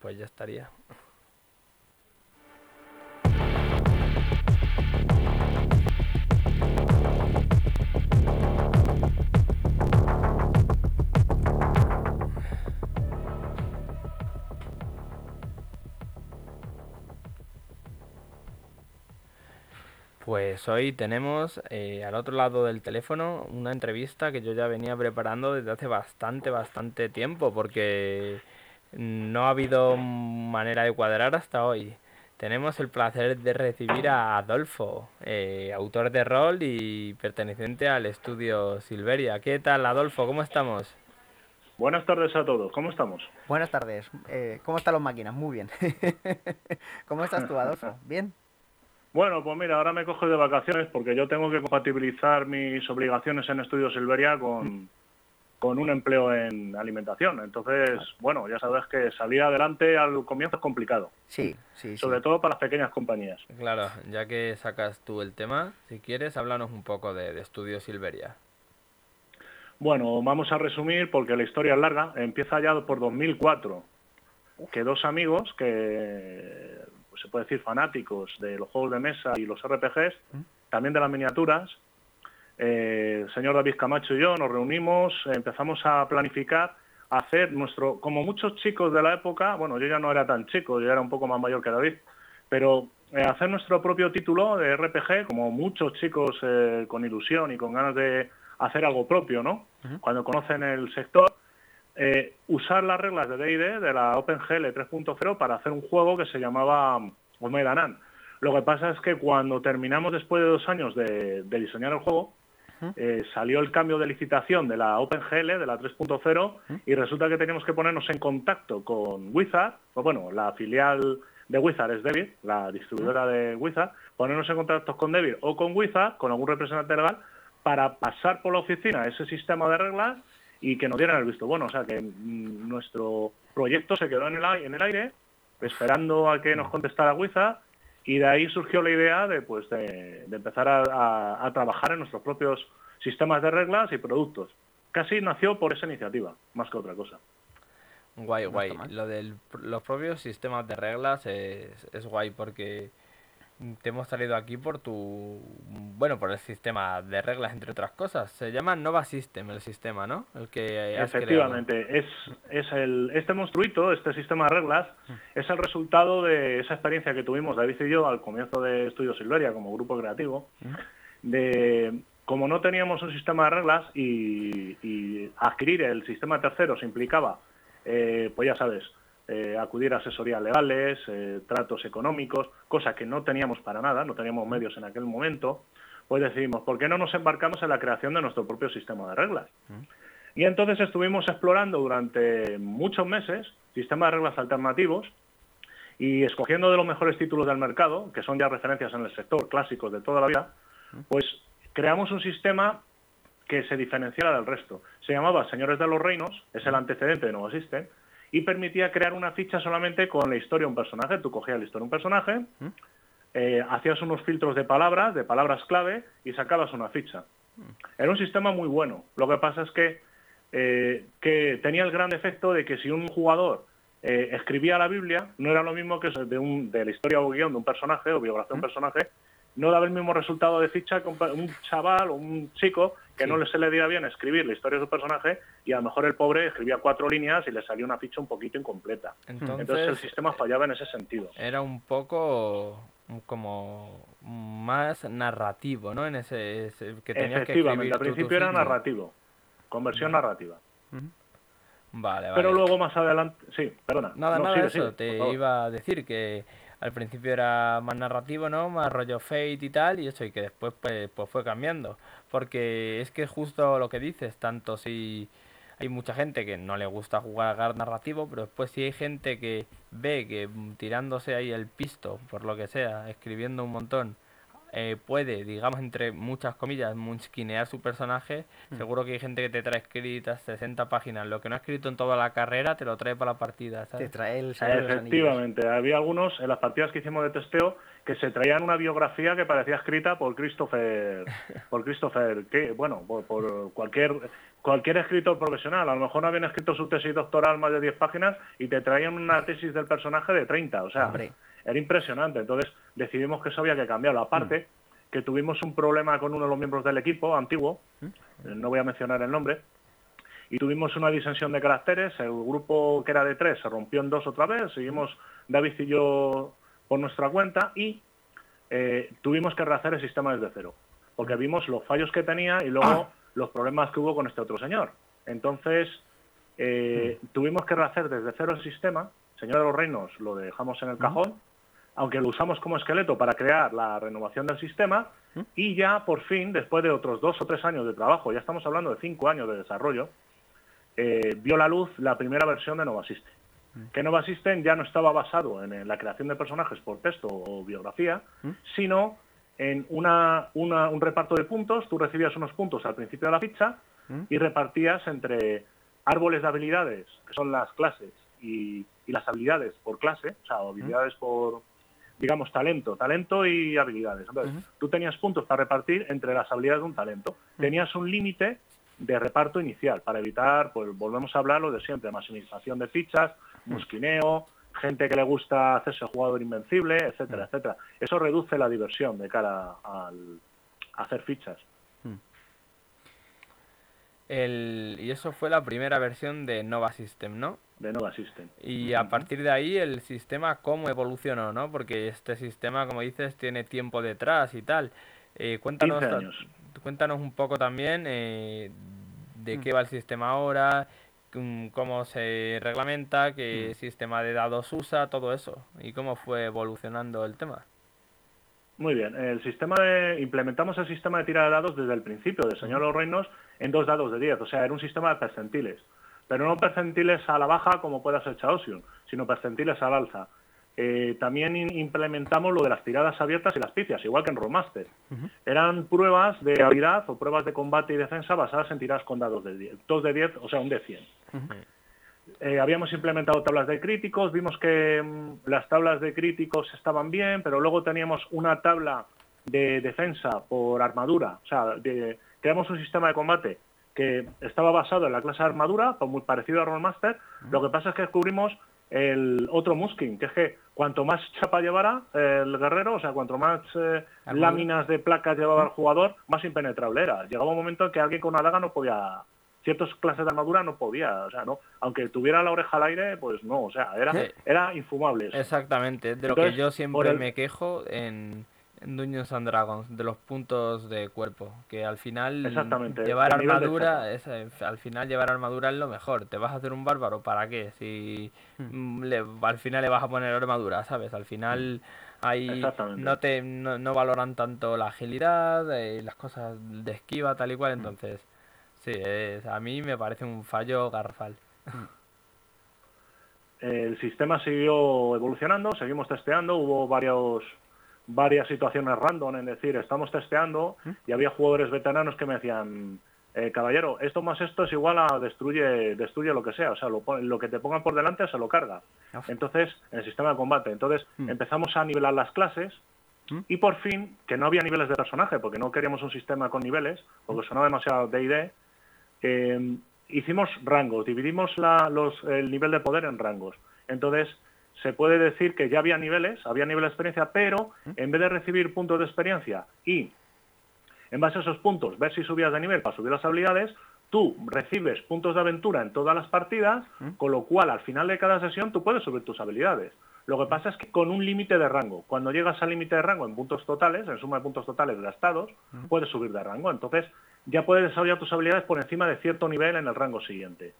pues ya estaría. Pues hoy tenemos eh, al otro lado del teléfono una entrevista que yo ya venía preparando desde hace bastante, bastante tiempo, porque no ha habido manera de cuadrar hasta hoy. Tenemos el placer de recibir a Adolfo, eh, autor de rol y perteneciente al estudio Silveria. ¿Qué tal, Adolfo? ¿Cómo estamos? Buenas tardes a todos, ¿cómo estamos? Buenas tardes. Eh, ¿Cómo están las máquinas? Muy bien. ¿Cómo estás tú, Adolfo? ¿Bien? Bueno, pues mira, ahora me cojo de vacaciones porque yo tengo que compatibilizar mis obligaciones en Estudio Silveria con, con un empleo en alimentación. Entonces, bueno, ya sabes que salir adelante al comienzo es complicado, Sí, sí, sí. sobre todo para las pequeñas compañías. Claro, ya que sacas tú el tema, si quieres, háblanos un poco de, de estudio Silveria. Bueno, vamos a resumir porque la historia es larga. Empieza ya por 2004, que dos amigos que pues se puede decir fanáticos de los juegos de mesa y los RPGs, también de las miniaturas, eh, el señor David Camacho y yo nos reunimos, empezamos a planificar hacer nuestro, como muchos chicos de la época, bueno, yo ya no era tan chico, yo era un poco más mayor que David, pero eh, hacer nuestro propio título de RPG, como muchos chicos eh, con ilusión y con ganas de hacer algo propio, ¿no? Cuando conocen el sector, eh, usar las reglas de D&D de la OpenGL 3.0 para hacer un juego que se llamaba Omega Lo que pasa es que cuando terminamos después de dos años de, diseñar el juego, eh, salió el cambio de licitación de la OpenGL, de la 3.0, y resulta que teníamos que ponernos en contacto con Wizard, o bueno, la filial de Wizard es Devil, la distribuidora de Wizard, ponernos en contacto con Devil o con Wizard, con algún representante legal, para pasar por la oficina ese sistema de reglas y que nos dieran el visto bueno. O sea, que mm, nuestro proyecto se quedó en el, en el aire, esperando a que nos contestara Wizard, y de ahí surgió la idea de, pues, de, empezar a, trabajar en nuestros propios sistemas de reglas y productos. Casi nació por esa iniciativa, más que otra cosa. Guay, guay. Lo de los propios sistemas de reglas es, es guay porque te hemos salido aquí por tu bueno por el sistema de reglas entre otras cosas se llama Nova System el sistema no el que efectivamente es es el este monstruito este sistema de reglas mm. es el resultado de esa experiencia que tuvimos David y yo al comienzo de Estudio Silveria como grupo creativo mm. de como no teníamos un sistema de reglas y, adquirir el sistema tercero se implicaba eh, pues ya sabes eh, acudir a asesorías legales, eh, tratos económicos, cosa que no teníamos para nada, no teníamos medios en aquel momento, pues decidimos, ¿por qué no nos embarcamos en la creación de nuestro propio sistema de reglas? Y entonces estuvimos explorando durante muchos meses sistemas de reglas alternativos y escogiendo de los mejores títulos del mercado, que son ya referencias en el sector clásicos de toda la vida, pues creamos un sistema que se diferenciara del resto. Se llamaba Señores de los Reinos, es el antecedente de Nuevo System, y permitía crear una ficha solamente con la historia de un personaje. Tú cogías la historia de un personaje, ¿Mm? eh, hacías unos filtros de palabras, de palabras clave, y sacabas una ficha. ¿Mm? Era un sistema muy bueno. Lo que pasa es que, eh, que tenía el gran efecto de que si un jugador eh, escribía la Biblia, no era lo mismo que de, un, de la historia o guion de un personaje o biografía de un ¿Mm? personaje, no daba el mismo resultado de ficha que un chaval o un chico que no se le diera bien escribir la historia de su personaje y a lo mejor el pobre escribía cuatro líneas y le salía una ficha un poquito incompleta. Entonces, el sistema fallaba en ese sentido. Era un poco como más narrativo, ¿no? En ese, que tenías Efectivamente, que al principio era narrativo, conversión narrativa. Vale, vale. Pero luego más adelante, sí, perdona. Nada, nada, eso, te iba a decir que al principio era más narrativo, ¿no? Más rollo Fate y tal, y eso, y que después pues, pues fue cambiando. Porque es que es justo lo que dices, tanto si hay mucha gente que no le gusta jugar a narrativo, pero después si hay gente que ve que tirándose ahí el pisto, por lo que sea, escribiendo un montón, eh, puede, digamos, entre muchas comillas, munchkinear su personaje, mm. seguro que hay gente que te trae escritas 60 páginas. Lo que no ha escrito en toda la carrera te lo trae para la partida. Te trae el Efectivamente, había algunos en las partidas que hicimos de testeo que se traían una biografía que parecía escrita por Christopher, por Christopher, que bueno, por, cualquier cualquier escritor profesional. A lo mejor no habían escrito su tesis doctoral más de 10 páginas y te traían una tesis del personaje de 30. O sea, era impresionante. Entonces decidimos que eso había que cambiarlo. Aparte, que tuvimos un problema con uno de los miembros del equipo antiguo, eh, no voy a mencionar el nombre, y tuvimos una disensión de caracteres. El grupo que era de tres se rompió en dos otra vez. Seguimos David y yo por nuestra cuenta y eh, tuvimos que rehacer el sistema desde cero. Porque vimos los fallos que tenía y luego los problemas que hubo con este otro señor. Entonces, eh, tuvimos que rehacer desde cero el sistema. Señor de los Reinos lo dejamos en el cajón aunque lo usamos como esqueleto para crear la renovación del sistema, ¿Mm? y ya por fin, después de otros dos o tres años de trabajo, ya estamos hablando de cinco años de desarrollo, eh, vio la luz la primera versión de Nova System. ¿Mm? Que Nova System ya no estaba basado en, la creación de personajes por texto o biografía, ¿Mm? sino en una, un reparto de puntos. Tú recibías unos puntos al principio de la ficha y repartías entre árboles de habilidades, que son las clases, y, y las habilidades por clase, o sea, habilidades por, digamos, talento, talento y habilidades. tú tenías puntos para repartir entre las habilidades de un talento. Tenías un límite de reparto inicial para evitar, pues volvemos a hablar lo de siempre, maximización de fichas, musquineo, gente que le gusta hacerse jugador invencible, etcétera, etcétera. Eso reduce la diversión de cara al hacer fichas. El, y eso fue la primera versión de Nova System, ¿no? De Nova System. Y a partir de ahí el sistema cómo evolucionó, ¿no? Porque este sistema, como dices, tiene tiempo detrás y tal. Eh, cuéntanos, 15 años. cuéntanos un poco también eh, de Mm. qué va el sistema ahora, mm, cómo se reglamenta, qué Mm. sistema de dados usa, todo eso. Y cómo fue evolucionando el tema. Muy bien. El sistema de, implementamos el sistema de tira de dados desde el principio, de Señor de los Reinos, en dos dados de 10. O sea, era un sistema de percentiles. Pero no percentiles a la baja como pueda ser Chaosium, sino percentiles al alza. Eh, también implementamos lo de las tiradas abiertas y las picias, igual que en Rollmaster. Eran pruebas de habilidad o pruebas de combate y defensa basadas en tiradas con dados de 10. Dos de 10, o sea, un de 100. Eh, habíamos implementado tablas de críticos, vimos que mm, las tablas de críticos estaban bien, pero luego teníamos una tabla de defensa por armadura, o sea, de- creamos un sistema de combate que estaba basado en la clase de armadura, muy parecido a Rollmaster. Lo que pasa es que descubrimos el otro musking, que es que cuanto más chapa llevara el guerrero, o sea, cuanto más eh, láminas de placas llevaba el jugador, más impenetrable era. Llegaba un momento en que alguien con una daga no podía ciertas clases de armadura no podía, o sea, no, aunque tuviera la oreja al aire, pues no, o sea, era, Sí. era infumable. eso. Exactamente, es de lo Entonces, que yo siempre el- me quejo en, en Dungeons and Dragons, de los puntos de cuerpo, que al final Exactamente, llevar armadura, es, eh, al final llevar armadura es lo mejor. ¿Te vas a hacer un bárbaro? ¿Para qué? Si Hmm. mm, le- al final le vas a poner armadura, ¿sabes? Al final ahí Exactamente. no te no, no valoran tanto la agilidad, eh, las cosas de esquiva, tal y Hmm. cual, entonces sí, es- a mí me parece un fallo garrafal. El sistema siguió evolucionando, seguimos testeando, hubo varios, varias situaciones random, en decir, estamos testeando y había jugadores veteranos que me decían, eh, caballero, esto más esto es igual a destruye, destruye lo que sea, o sea, lo, lo que te pongan por delante se lo carga. Entonces, en el sistema de combate, entonces Mm. empezamos a nivelar las clases Mm. y por fin, que no había niveles de personaje, porque no queríamos un sistema con niveles, porque sonaba demasiado D&D, eh, hicimos rangos, dividimos la- los- el nivel de poder en rangos. Entonces, se puede decir que ya había niveles, había nivel de experiencia, pero en vez de recibir puntos de experiencia y en base a esos puntos ver si subías de nivel para subir las habilidades, tú recibes puntos de aventura en todas las partidas, con lo cual al final de cada sesión tú puedes subir tus habilidades. Lo que pasa es que con un límite de rango, cuando llegas al límite de rango en puntos totales, en suma de puntos totales gastados, puedes subir de rango. Entonces ya puedes desarrollar tus habilidades por encima de cierto nivel en el rango siguiente.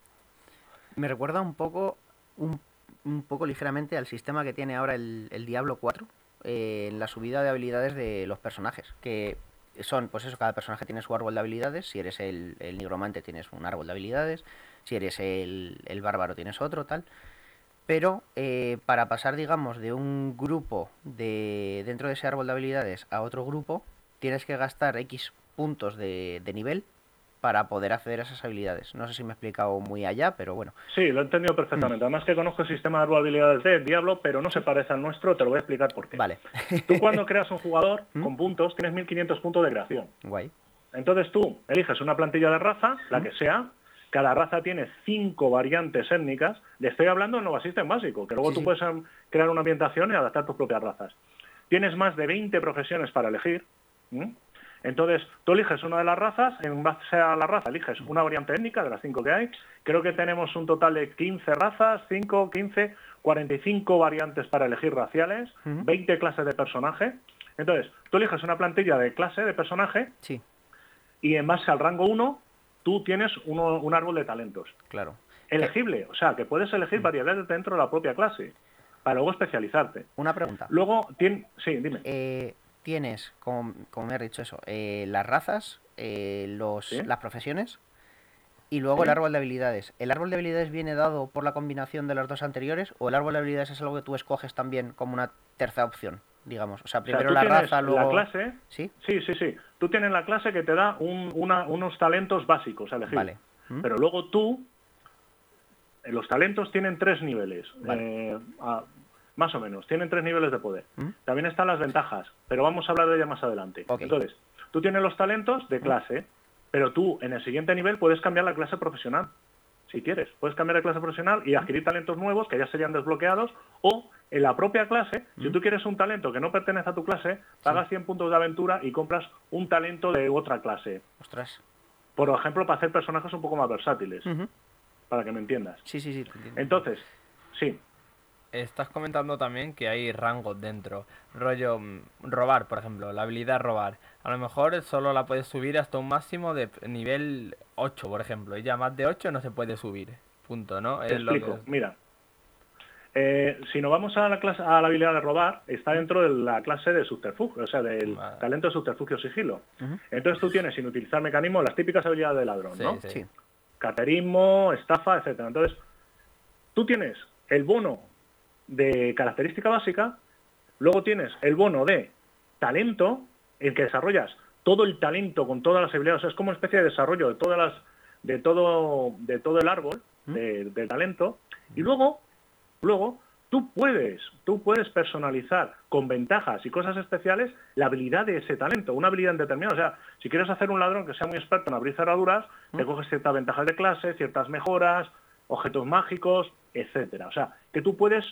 Me recuerda un poco, un, poco ligeramente al sistema que tiene ahora el, Diablo 4 eh, en la subida de habilidades de los personajes. Que son, pues eso, cada personaje tiene su árbol de habilidades. Si eres el, nigromante tienes un árbol de habilidades. Si eres el, el bárbaro tienes otro, tal. Pero eh, para pasar, digamos, de un grupo de dentro de ese árbol de habilidades a otro grupo, tienes que gastar X puntos de, de nivel para poder acceder a esas habilidades. No sé si me he explicado muy allá, pero bueno. Sí, lo he entendido perfectamente. Además que conozco el sistema de habilidades de Diablo, pero no se parece al nuestro, te lo voy a explicar por qué. Vale. Tú cuando creas un jugador con puntos, tienes 1500 puntos de creación. Guay. Entonces tú eliges una plantilla de raza, la que sea, cada raza tiene cinco variantes étnicas, le estoy hablando en Nova System básico, que luego Sí, tú sí. puedes crear una ambientación y adaptar tus propias razas. Tienes más de 20 profesiones para elegir. Entonces, tú eliges una de las razas, en base a la raza eliges una variante étnica de las cinco que hay. Creo que tenemos un total de 15 razas, 5, 15, 45 variantes para elegir raciales, Ujú. 20 clases de personaje. Entonces, tú eliges una plantilla de clase de personaje Sí, y en base al rango 1 tú tienes uno- un árbol de talentos. claro. Elegible, o sea, que puedes elegir variedades dentro de la propia clase para luego especializarte. Una pregunta. Luego, tien- sí, dime. Eh, tienes, como, como me has dicho eso, eh, las razas, eh, los, Sí. las profesiones y luego el árbol de habilidades. ¿El árbol de habilidades viene dado por la combinación de las dos anteriores o el árbol de habilidades es algo que tú escoges también como una tercera opción, digamos? O sea, O sea, primero la raza, luego... la clase. ¿Sí? Sí, sí, sí. Tú tienes la clase que te da un- una- unos talentos básicos a elegir. Vale. ¿Mm? Pero luego tú, eh, los talentos tienen tres niveles, Vale. eh, a- más o menos, tienen tres niveles de poder. ¿Mm? También están las ventajas, pero vamos a hablar de ellas más adelante. Entonces, tú tienes los talentos de clase, pero tú en el siguiente nivel puedes cambiar la clase profesional. Si quieres, puedes cambiar de clase profesional y adquirir talentos nuevos que ya serían desbloqueados o en la propia clase, si tú quieres un talento que no pertenece a tu clase, pagas 100 puntos de aventura y compras un talento de otra clase. Ostras. por ejemplo, para hacer personajes un poco más versátiles, para que me entiendas. Sí, sí, sí. Entonces, sí, Estás comentando también que hay rangos dentro. Rollo mm, robar, por ejemplo, la habilidad robar. A lo mejor solo la puedes subir hasta un máximo de nivel 8, por ejemplo. Y ya más de 8 no se puede subir. Punto, ¿no? te Es lo explico. que- Mira, eh, si nos vamos a la, clase, a la habilidad de robar, está dentro de la clase de subterfugio, o sea, del Vale. talento de subterfugio sigilo. Entonces tú tienes, sin utilizar mecanismos, las típicas habilidades de ladrón, Sí, ¿no? Sí. caterismo, estafa, etcétera. Entonces, tú tienes el bono de característica básica, luego tienes el bono de talento, en que desarrollas todo el talento con todas las habilidades, o sea, es como una especie de desarrollo de todas las, de todo, de todo el árbol de, de talento, y luego, luego, tú puedes, tú puedes personalizar con ventajas y cosas especiales la habilidad de ese talento, una habilidad determinada. O sea, si quieres hacer un ladrón que sea muy experto en abrir cerraduras, te coges ciertas ventajas de clase, ciertas mejoras, objetos mágicos, etcétera. O sea, que tú puedes,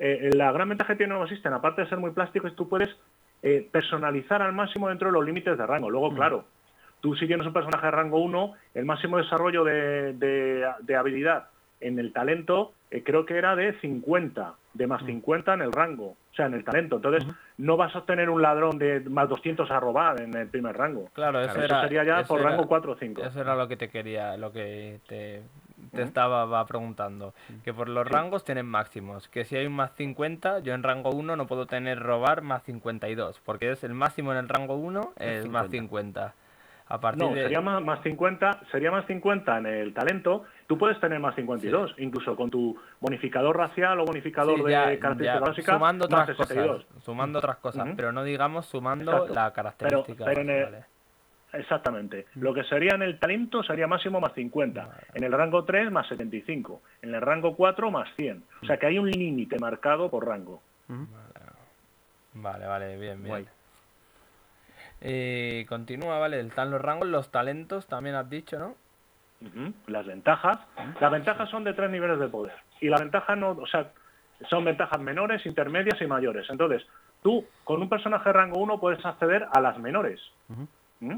eh, la gran ventaja que tiene Nova System, aparte de ser muy plástico, es que tú puedes eh, personalizar al máximo dentro de los límites de rango. Luego, claro, tú si tienes un personaje de rango 1, el máximo desarrollo de, de- de habilidad en el talento eh, creo que era de 50, de más 50 en el rango, o sea, en el talento. Entonces, no vas a obtener un ladrón de más 200 a robar en el primer rango. Claro, eso, Eso era, sería ya eso por era- rango 4 o 5. Eso era lo que te quería, lo que te, te estaba va preguntando. Que por los rangos tienen máximos. Que si hay un más 50, yo en rango 1 no puedo tener robar más 52. Porque es el máximo en el rango 1 es más 50. A partir No, de... sería más, más 50, sería más 50 en el talento. Tú puedes tener más 52, incluso con tu bonificador racial o bonificador Sí, de ya- característica ya, básica, sumando más otras 62. cosas, sumando otras cosas, Ujú. pero no digamos sumando Exacto. la característica. pero en base, el- vale. Exactamente. Lo que sería en el talento sería máximo más 50. En el rango 3 más 75. En el rango 4 más 100. O sea que hay un límite marcado por rango. Vale, vale, bien, bien. Eh, continúa, vale, están los rangos, los talentos también has dicho, ¿no? Las ventajas. Las ventajas son de tres niveles de poder. Y la ventaja no, o sea, son ventajas menores, intermedias y mayores. Entonces, tú con un personaje de rango 1 puedes acceder a las menores. ¿Mm?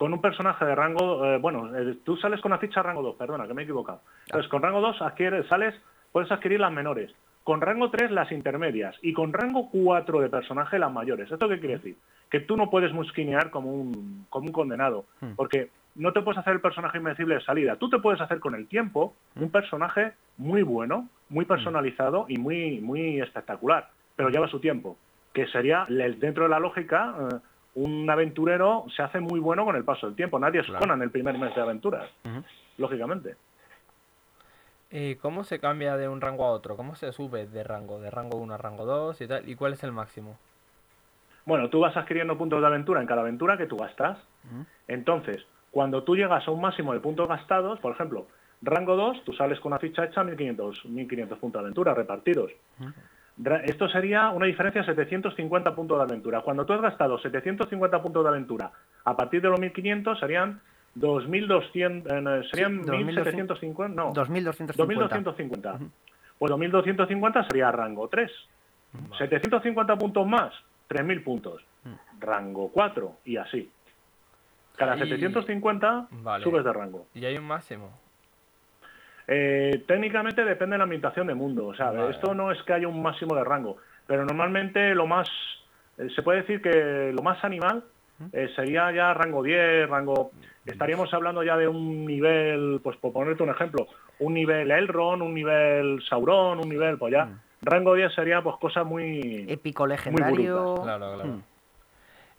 Con un personaje de rango, eh, bueno, eh, tú sales con la ficha rango 2, perdona, que me he equivocado. Entonces, con rango 2 adquieres, sales, puedes adquirir las menores. Con rango 3 las intermedias y con rango 4 de personaje las mayores. ¿Esto qué quiere decir? Que tú no puedes musquinear como un, como un condenado, porque no te puedes hacer el personaje invencible de salida. Tú te puedes hacer con el tiempo un personaje muy bueno, muy personalizado y muy, muy espectacular, pero lleva su tiempo. Que sería, dentro de la lógica, eh, un aventurero se hace muy bueno con el paso del tiempo. Nadie es Conan el primer mes de aventuras, lógicamente. Eh, ¿Cómo se cambia de un rango a otro? ¿Cómo se sube de rango? De rango 1 a rango 2 y tal. ¿Y cuál es el máximo? Bueno, tú vas adquiriendo puntos de aventura en cada aventura que tú gastas. Entonces, cuando tú llegas a un máximo de puntos gastados, por ejemplo, rango 2, tú sales con una ficha hecha 1500, 1500 puntos de aventura repartidos. Esto sería una diferencia de 750 puntos de aventura. Cuando tú has gastado 750 puntos de aventura, a partir de los 1500 serían 2200, eh, serían Sí, 1750, no, 2250. 2250. Pues 2250 sería rango 3. 750 puntos más, 3000 puntos. Rango 4 y así. Cada Y- 750 Vale. subes de rango. ¿Y hay un máximo? Eh, técnicamente depende de la ambientación de mundo. O sea, Vale. esto no es que haya un máximo de rango, pero normalmente lo más, eh, se puede decir que lo más animal eh, sería ya rango 10, rango... Estaríamos hablando ya de un nivel, pues por ponerte un ejemplo, un nivel Elrond, un nivel Sauron, un nivel, pues ya, rango 10 sería pues cosas muy... Épico legendario. Claro, claro.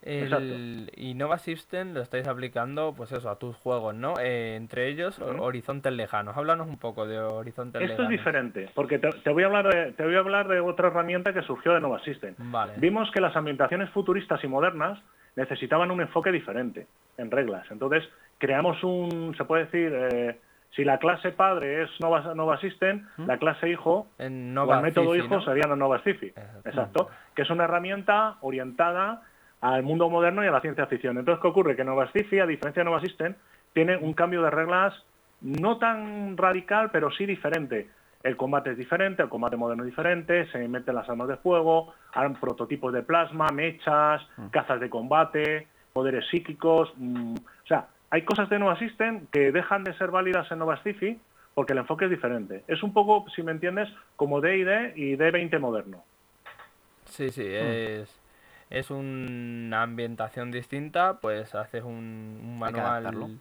Mm. El Innova System lo estáis aplicando, pues eso, a tus juegos, ¿no? Eh, entre ellos, Ujú. Horizontes Lejanos. Háblanos un poco de Horizontes Esto es Lejanos. diferente, porque te, te voy a hablar de, te voy a hablar de otra herramienta que surgió de Nova System. Vale. Vimos que las ambientaciones futuristas y modernas necesitaban un enfoque diferente en reglas. Entonces, creamos un, se puede decir, eh, si la clase padre es Nova, Nova System, la clase hijo En o Nova el método Cici, hijo ¿no? sería Nova Sci-Fi. Exacto. Exacto. Que es una herramienta orientada al mundo moderno y a la ciencia ficción. Entonces, ¿qué ocurre? Que Nova Sci-Fi, a diferencia de Nova System, tiene un cambio de reglas no tan radical, pero sí diferente. El combate es diferente, el combate moderno es diferente, se meten las armas de fuego, hay prototipos de plasma, mechas, cazas de combate, poderes psíquicos. mm, o sea, hay cosas de Nova System que dejan de ser válidas en Nova Sci-Fi porque el enfoque es diferente. Es un poco, si me entiendes, como D&D y D20 moderno. Sí, sí, es, es una ambientación distinta, pues haces un, manual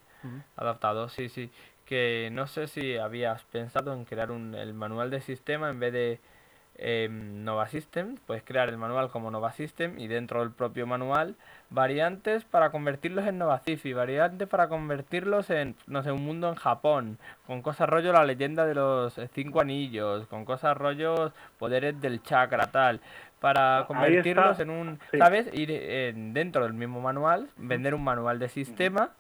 adaptado, sí, sí. Que no sé si habías pensado en crear un, el manual de sistema en vez de em, Nova System, puedes crear el manual como Nova System y dentro del propio manual variantes para convertirlos en Nova Cifi, variantes para convertirlos en, no sé, un mundo en Japón, con cosas rollo la leyenda de los eh, cinco anillos, con cosas rollo poderes del chakra, tal, para convertirlos en un, sí. ¿sabes? Ir en- dentro del mismo manual, vender un manual de sistema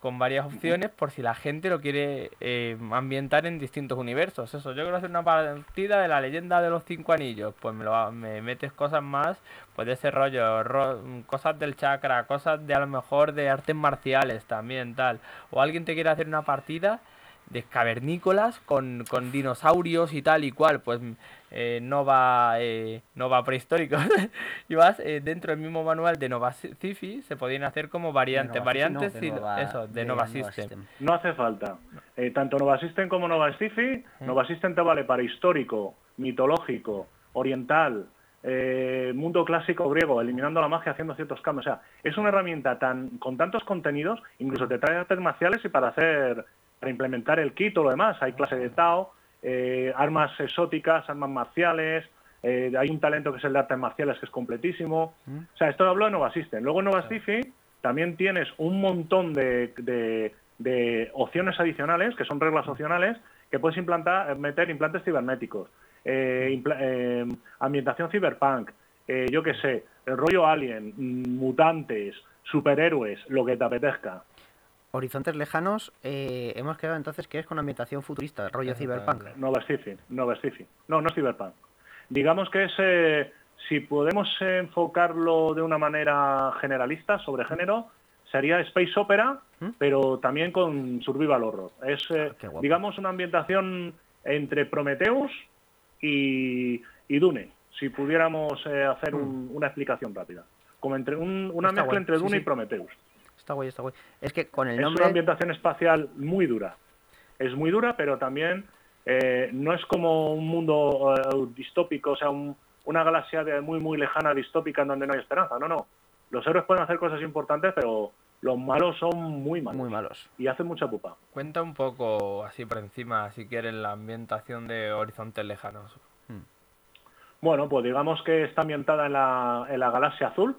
con varias opciones por si la gente lo quiere eh, ambientar en distintos universos. Eso, yo quiero hacer una partida de la leyenda de los cinco anillos. Pues me, lo, me metes cosas más, puede ser rollo, ro- cosas del chakra, cosas de a lo mejor de artes marciales también, tal. O alguien te quiere hacer una partida de cavernícolas con, con dinosaurios y tal y cual, pues eh, Nova, eh, Nova prehistórico. y vas eh, dentro del mismo manual de Nova Sci-Fi, se podían hacer como variantes, De Nova System, no, variantes de y Nova- eso, de, Nova System. No hace falta. Eh, tanto Nova System como Nova Sci-Fi, Nova System te vale para histórico, mitológico, oriental, eh, mundo clásico griego, eliminando la magia, haciendo ciertos cambios. O sea, es una herramienta tan con tantos contenidos, incluso te trae artes marciales y para hacer, para implementar el kit o lo demás. Hay clase de Tao, eh, armas exóticas, armas marciales. eh, hay un talento que es el de artes marciales que es completísimo. O sea, esto lo hablo de Nova System. Luego en Nova Sci-Fi también tienes un montón de, de- de opciones adicionales, que son reglas opcionales, que puedes implantar, meter implantes cibernéticos, eh, eh, ambientación cyberpunk, eh, yo qué sé, el rollo alien, mm, mutantes, superhéroes, lo que te apetezca. Horizontes lejanos, eh, hemos quedado entonces que es con ambientación futurista, rollo cyberpunk. Nova Sci-Fi. No, no es cyberpunk. Digamos que es, eh, si podemos eh, enfocarlo de una manera generalista sobre género, sería space opera, ¿Mm? pero también con survival horror. Es, eh, Ah, guapo. digamos, una ambientación entre Prometheus y, y Dune, si pudiéramos eh, hacer un- una explicación rápida. Como entre un- una Mm. Está mezcla guay, entre sí, Dune sí. y Prometheus. Está guay, está guay. Es que con el Es nombre... una ambientación espacial muy dura. Es muy dura, pero también eh, no es como un mundo eh, distópico, o sea, un- una galaxia de muy, muy lejana, distópica, en donde no hay esperanza. No, no. Los héroes pueden hacer cosas importantes, pero los malos son muy malos. Muy malos. Y hacen mucha pupa. Cuenta un poco así por encima, si quieres, la ambientación de Horizontes Lejanos. Bueno, pues digamos que está ambientada en la, en la galaxia azul.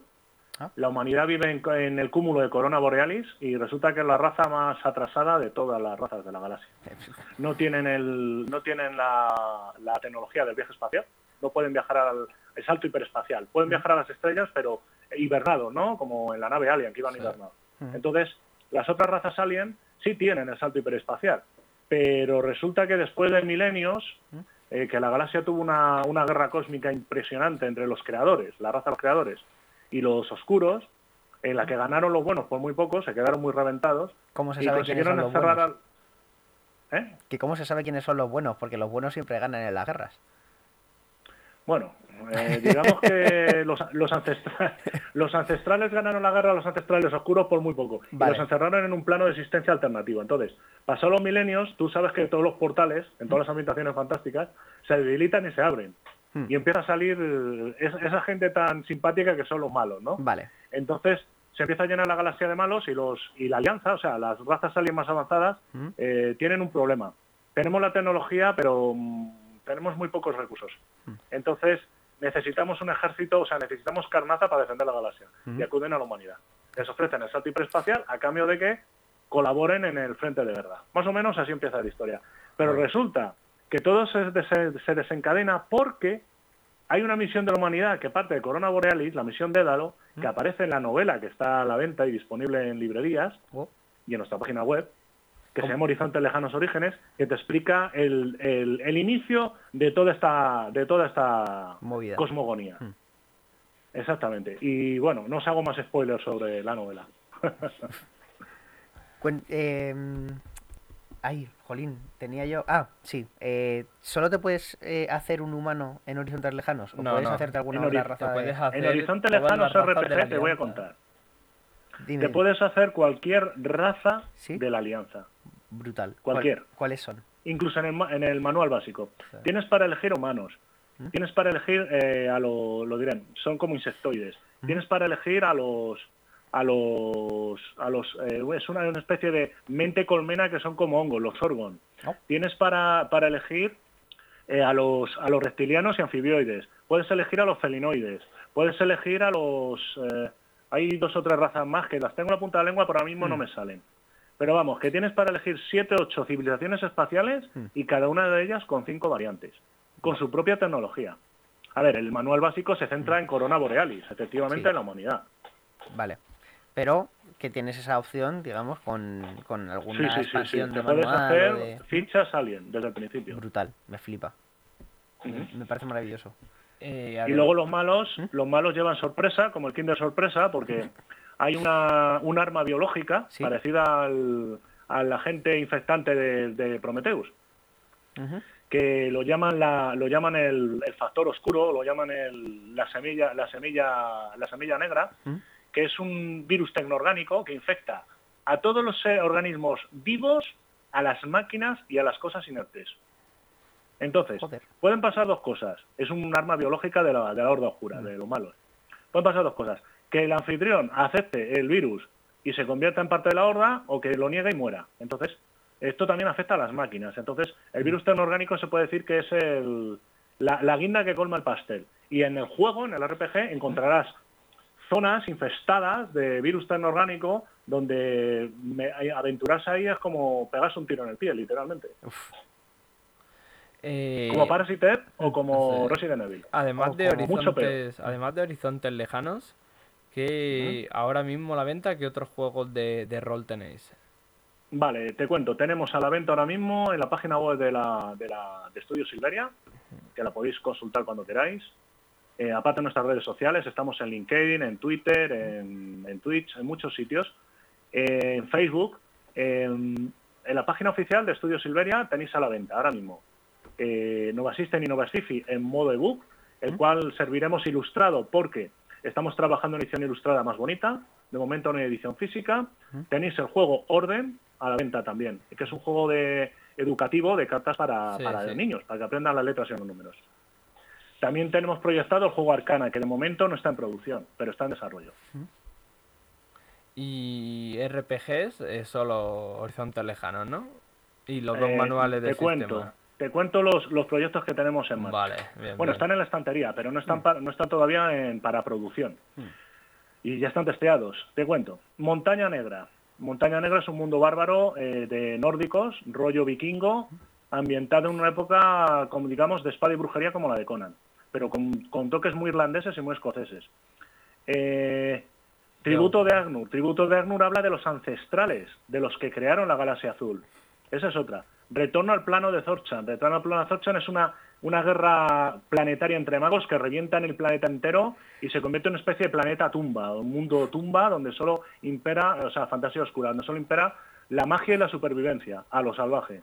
Ah. La humanidad vive en, en el cúmulo de Corona Borealis y resulta que es la raza más atrasada de todas las razas de la galaxia. no tienen el no tienen la, la tecnología del viaje espacial. No pueden viajar al el salto hiperespacial. Pueden viajar a las estrellas pero hibernados no como en la nave Alien que iban Sí. hibernados. Entonces las otras razas Alien sí tienen el salto hiperespacial pero resulta que después de milenios eh, que la galaxia tuvo una, una guerra cósmica impresionante entre los creadores la raza de los creadores y los oscuros en la que ganaron los buenos por muy poco se quedaron muy reventados ¿Cómo se y sabe quiénes son consiguieron los encerrar buenos? al ¿Eh? Que cómo se sabe quiénes son los buenos, porque los buenos siempre ganan en las guerras. Bueno, eh, digamos que los, los, ancestra- los ancestrales ganaron la guerra a los ancestrales oscuros por muy poco. Y los encerraron en un plano de existencia alternativo. Entonces, pasados los milenios, tú sabes que todos los portales, en todas las ambientaciones fantásticas, se debilitan y se abren. Hmm. Y empieza a salir es- esa gente tan simpática que son los malos, ¿no? Vale. Entonces, se empieza a llenar la galaxia de malos y los y la alianza, o sea, las razas alien más avanzadas, Mm. eh, tienen un problema. Tenemos la tecnología, pero mm, tenemos muy pocos recursos. Mm. Entonces, necesitamos un ejército, o sea, necesitamos carnaza para defender la galaxia. Y acuden a la humanidad. Les ofrecen el salto hiperespacial a cambio de que colaboren en el frente de verdad. Más o menos así empieza la historia. Pero resulta que todo se, se desencadena porque hay una misión de la humanidad que parte de Corona Borealis, la misión Dédalo, que aparece en la novela que está a la venta y disponible en librerías Oh, y en nuestra página web, que se llama Horizontes Lejanos Orígenes, que te explica el, el- el inicio de toda esta, de toda esta Movida. cosmogonía. Hmm. Exactamente. Y bueno, no os hago más spoilers sobre la novela. Cuen- eh, ay, jolín, tenía yo... Ah, sí. eh, ¿Solo te puedes eh, hacer un humano en horizontes lejanos? ¿O No, puedes no. hacerte alguna En otra raza de- puedes hacer en Horizonte todas Lejanos RPG te voy a contar. Dime. te puedes hacer cualquier raza ¿Sí? de la alianza, Brutal. ¿Cuál- Cualquier. ¿Cuáles son? incluso en el, ma- en el manual básico. Sí. Tienes para elegir humanos, ¿Mm? tienes para elegir eh, a lo, lo dirán, son como insectoides. ¿Mm? Tienes para elegir a los a los a los eh, es una, una especie de mente colmena que son como hongos, los orgon. Tienes para, para elegir eh, a los a los reptilianos y anfibioides. Puedes elegir a los felinoides. Puedes elegir a los eh, hay dos o tres razas más que las tengo en la punta de la lengua, pero ahora mismo no Mm. me salen. Pero vamos, que tienes para elegir siete o ocho civilizaciones espaciales Mm. y cada una de ellas con cinco variantes, con su propia tecnología. A ver, el manual básico se centra en Corona Borealis, efectivamente Sí. en la humanidad. Vale. Pero que tienes esa opción, digamos, con, con Sí, alguna sí, sí, sí. expansión Te de puedes manual. hacer de- fichas alien desde el principio. Brutal, me flipa. Me parece maravilloso. Eh, Y luego los malos, ¿Mm? los malos llevan sorpresa, como el Kinder sorpresa, porque hay una, un arma biológica Sí. parecida al, al agente infectante de, de Prometheus, que lo llaman la, lo llaman el, el factor oscuro, lo llaman el, la semilla, la semilla, la semilla negra, ¿Mm? Que es un virus tecnoorgánico que infecta a todos los organismos vivos, a las máquinas y a las cosas inertes. Entonces, Joder. pueden pasar dos cosas. Es un arma biológica de la, de la horda oscura, de los malos. Pueden pasar dos cosas. Que el anfitrión acepte el virus y se convierta en parte de la horda o que lo niegue y muera. Entonces, esto también afecta a las máquinas. Entonces, el virus tecnoorgánico se puede decir que es el, la, la guinda que colma el pastel. Y en el juego, en el RPG, encontrarás zonas infestadas de virus tecnoorgánico donde me- aventurarse ahí es como pegarse un tiro en el pie, literalmente. Uf, eh, Como Parasite o como sí. Resident Evil. además o de horizontes, además de horizontes lejanos, que ahora mismo a la venta, ¿qué otros juegos de, de rol tenéis? Vale, te cuento. Tenemos a la venta ahora mismo en la página web de la de, la, de Estudio Silveria, que la podéis consultar cuando queráis. Eh, aparte de nuestras redes sociales, estamos en LinkedIn, en Twitter, en, en Twitch, en muchos sitios. Eh, en Facebook. En, en la página oficial de Estudio Silveria tenéis a la venta ahora mismo Nova System y Nova Stifi en modo ebook, el cual serviremos ilustrado porque estamos trabajando en edición ilustrada más bonita, de momento no hay edición física. Tenéis el juego Orden a la venta también, que es un juego de educativo de cartas para, Sí, para sí. niños, para que aprendan las letras y los números. También tenemos proyectado el juego Arcana, que de momento no está en producción, pero está en desarrollo. Y RPGs es solo horizontes lejanos, ¿no? Y los dos Eh, manuales de te cuento, te cuento los, los proyectos que tenemos en marcha. Vale, bien. Bueno, bien. están en la estantería, pero no están, pa- no están todavía en, para producción. Y ya están testeados. Te cuento. Montaña Negra. Montaña Negra es un mundo bárbaro eh, de nórdicos, rollo vikingo, ambientado en una época, como digamos, de espada y brujería como la de Conan, pero con, con toques muy irlandeses y muy escoceses. Eh, tributo de Agnur. Tributo de Agnur habla de los ancestrales, de los que crearon la galaxia azul. Esa es otra. Retorno al plano de Zorchan. Retorno al plano de Zorchan es una, una guerra planetaria entre magos que revientan el planeta entero y se convierte en una especie de planeta tumba, un mundo tumba donde solo impera, o sea, fantasía oscura, donde solo impera la magia y la supervivencia, a lo salvaje.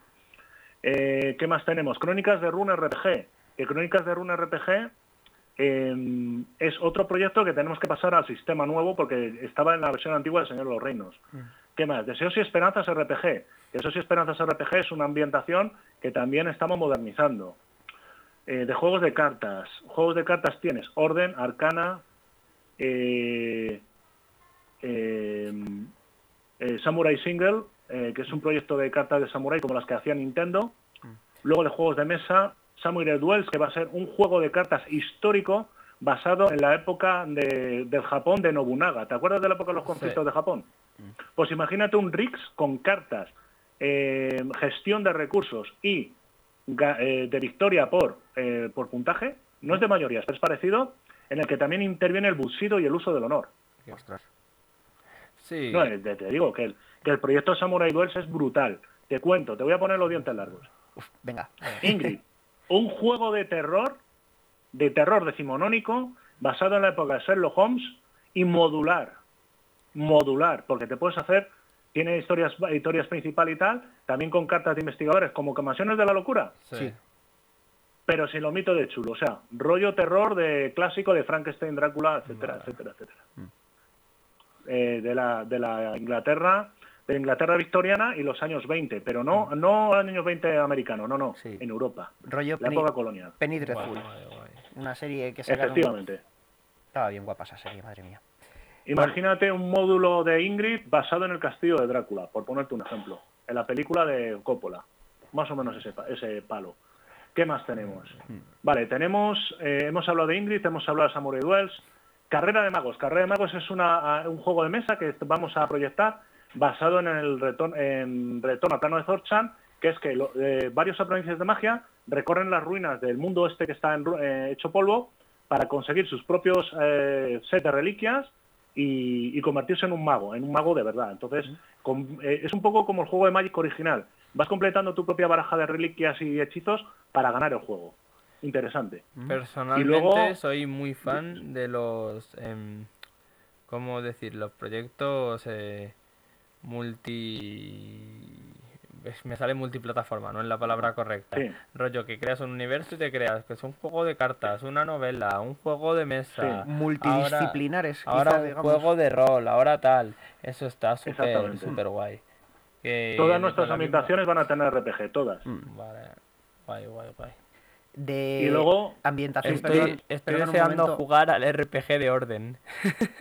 Eh, ¿Qué más tenemos? Crónicas de Rune RPG. Que Crónicas de Rune RPG eh, es otro proyecto que tenemos que pasar al sistema nuevo porque estaba en la versión antigua del Señor de los Reinos. ¿Qué más? Deseos y Esperanzas RPG. Deseos y Esperanzas RPG es una ambientación que también estamos modernizando. Eh, de juegos de cartas. Juegos de cartas tienes Orden, Arcana, eh, eh, eh, Samurai Single, que es un proyecto de cartas de Samurai como las que hacía Nintendo. Luego de juegos de mesa, Samurai Duels, que va a ser un juego de cartas histórico basado en la época de- del Japón de Nobunaga. ¿Te acuerdas de la época de los conflictos de Japón? Pues imagínate un Rix con cartas, eh, gestión de recursos y eh, de victoria por, eh, por puntaje. No es de mayorías, pero es parecido, en el que también interviene el bushido y el uso del honor. ostras. Sí, No, te, te digo que el, que el proyecto Samurai Duels es brutal. Te cuento, te voy a poner los dientes largos. Uf, venga. Ingrid, un juego de terror, de terror decimonónico, basado en la época de Sherlock Holmes y modular. Modular, porque te puedes hacer, tiene historias, historias principal y tal, también con cartas de investigadores, como que Mansiones de la Locura, sí. pero sin lo mito de chulo. O sea, rollo terror de clásico de Frankenstein, Drácula, etcétera, etcétera, etcétera. eh, de, la, de la Inglaterra de Inglaterra victoriana y los años 20, pero no no años 20 americanos, no, no, Sí. en Europa, Rollo la Penny, época colonial. Penny Guay, Dreadful. guay, guay. Una serie que sacaron... Efectivamente. Estaba bien guapa esa serie, madre mía. Imagínate un módulo de Ingrid basado en el castillo de Drácula, por ponerte un ejemplo, en la película de Coppola, más o menos ese, ese palo. ¿Qué más tenemos? Vale, tenemos, eh, hemos hablado de Ingrid, hemos hablado de Samurai Duels, Carrera de Magos. Carrera de Magos es una, a- un juego de mesa que vamos a proyectar basado en el retorno, en retorno al plano de Zorchan, que es que lo- eh, varios aprendices de magia recorren las ruinas del mundo este que está en eh, hecho polvo para conseguir sus propios eh, set de reliquias y, y convertirse en un mago, en un mago de verdad. Entonces, con- eh, es un poco como el juego de Magic original. Vas completando tu propia baraja de reliquias y hechizos para ganar el juego. Interesante. Personalmente luego- soy muy fan de los, em, ¿cómo decir? Los proyectos eh, multi... Me sale multiplataforma, no es la palabra correcta. Sí. Rollo que creas un universo y te creas que es un juego de cartas, una novela, un juego de mesa. Sí. Multidisciplinares, Ahora, quizá, ahora un digamos. juego de rol, ahora tal. Eso está súper súper guay. Que Todas nuestras misma- ambientaciones van a tener RPG, todas. Vale, guay, guay, guay. De Y luego- ambientación, Estoy, perdón, estoy deseando momento. jugar al RPG de orden.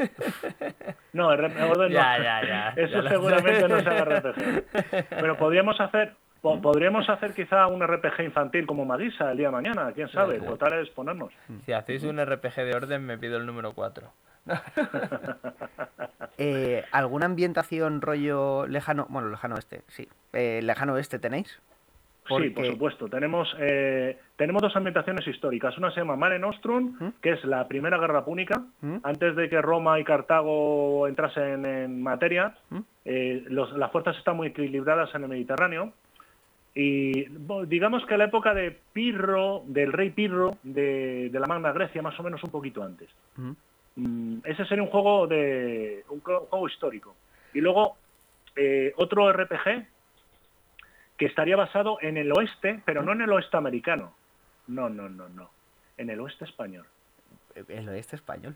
No, el RPG orden no. Ya, ya, ya, Eso ya lo seguramente no será RPG. Pero podríamos hacer, po- podríamos hacer quizá un RPG infantil como Magisa el día de mañana, quién sabe. sí. Total es ponernos. Si hacéis un RPG de orden, me pido el número 4. Eh, ¿Alguna ambientación rollo lejano? Bueno, lejano este, sí. Eh, lejano este tenéis. Sí, por supuesto. Tenemos eh, tenemos dos ambientaciones históricas. Una se llama Mare Nostrum, ¿Mm? que es la primera guerra púnica. ¿Mm? Antes de que Roma y Cartago entrasen en materia, ¿Mm? eh, los- las fuerzas están muy equilibradas en el Mediterráneo. Y digamos que la época de Pirro, del rey Pirro, de, de la Magna Grecia, más o menos un poquito antes. Ese sería un juego de un juego histórico. Y luego eh, otro RPG que estaría basado en el oeste, pero no en el oeste americano. No, no, no, no. En el oeste español. El oeste español.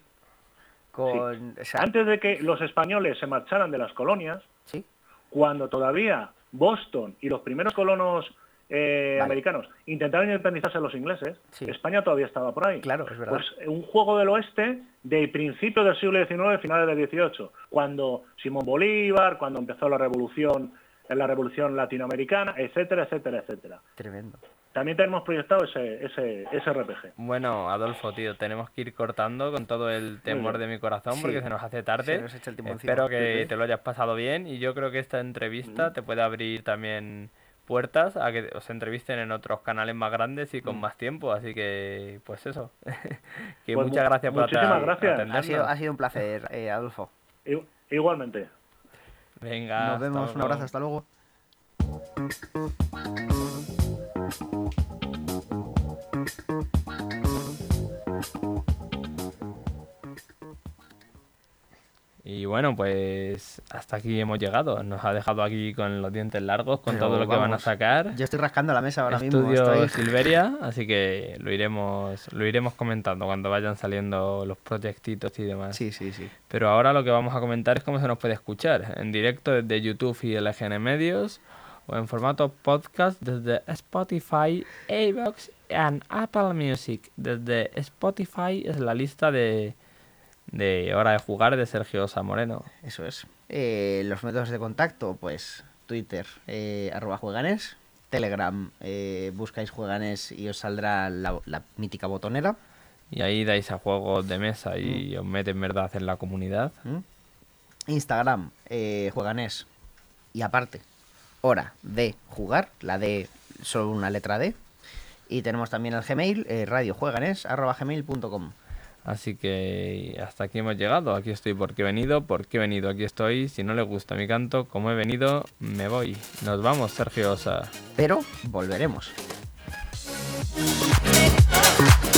Con. o sea, Antes de que los españoles se marcharan de las colonias, sí. cuando todavía Boston y los primeros colonos eh, Vale. americanos intentaron independizarse de los ingleses, Sí. España todavía estaba por ahí. Claro, es verdad. Pues un juego del oeste de principios del siglo XIX, finales del XVIII, cuando Simón Bolívar, cuando empezó la revolución, la revolución latinoamericana, etcétera, etcétera, etcétera. Tremendo. También tenemos proyectado ese, ese, ese RPG. Bueno, Adolfo, tío, tenemos que ir cortando con todo el temor de mi corazón Sí. porque se nos hace tarde. Se nos echa el tiempo encima. Espero que Sí, sí. te lo hayas pasado bien y yo creo que esta entrevista te puede abrir también puertas a que os entrevisten en otros canales más grandes y con más tiempo, así que pues eso. que Pues muchas mu- gracias por muchísimas gracias. Ha sido, ha sido un placer, eh, Adolfo. Igualmente. Venga, Nos vemos, un abrazo, hasta luego. Y bueno, pues hasta aquí hemos llegado. Nos ha dejado aquí con los dientes largos, con Pero todo lo que van a sacar. Yo estoy rascando la mesa ahora mismo. Estudio. Silveria, así que lo iremos, lo iremos comentando cuando vayan saliendo los proyectitos y demás. Sí, sí, sí. Pero ahora lo que vamos a comentar es cómo se nos puede escuchar en directo desde YouTube y LGN Medios o en formato podcast desde Spotify, iVoox y Apple Music. Desde Spotify es la lista de, de Hora de Jugar de Sergio Samoreno. Eso es. Eh, los métodos de contacto, pues Twitter, eh, arroba jueganes, Telegram, eh, buscáis jueganes y os saldrá la, la mítica botonera. Y ahí dais a juegos de mesa y os meten verdad en la comunidad. ¿m? Instagram, jueganes. Y aparte, hora de jugar, la D, solo una letra D. Y tenemos también el Gmail, radiojueganes, arroba gmail.com. Así que hasta aquí hemos llegado. Aquí estoy porque he venido, porque he venido, aquí estoy. Si no le gusta mi canto, como he venido, me voy. Nos vamos, Sergio Osa. Pero volveremos.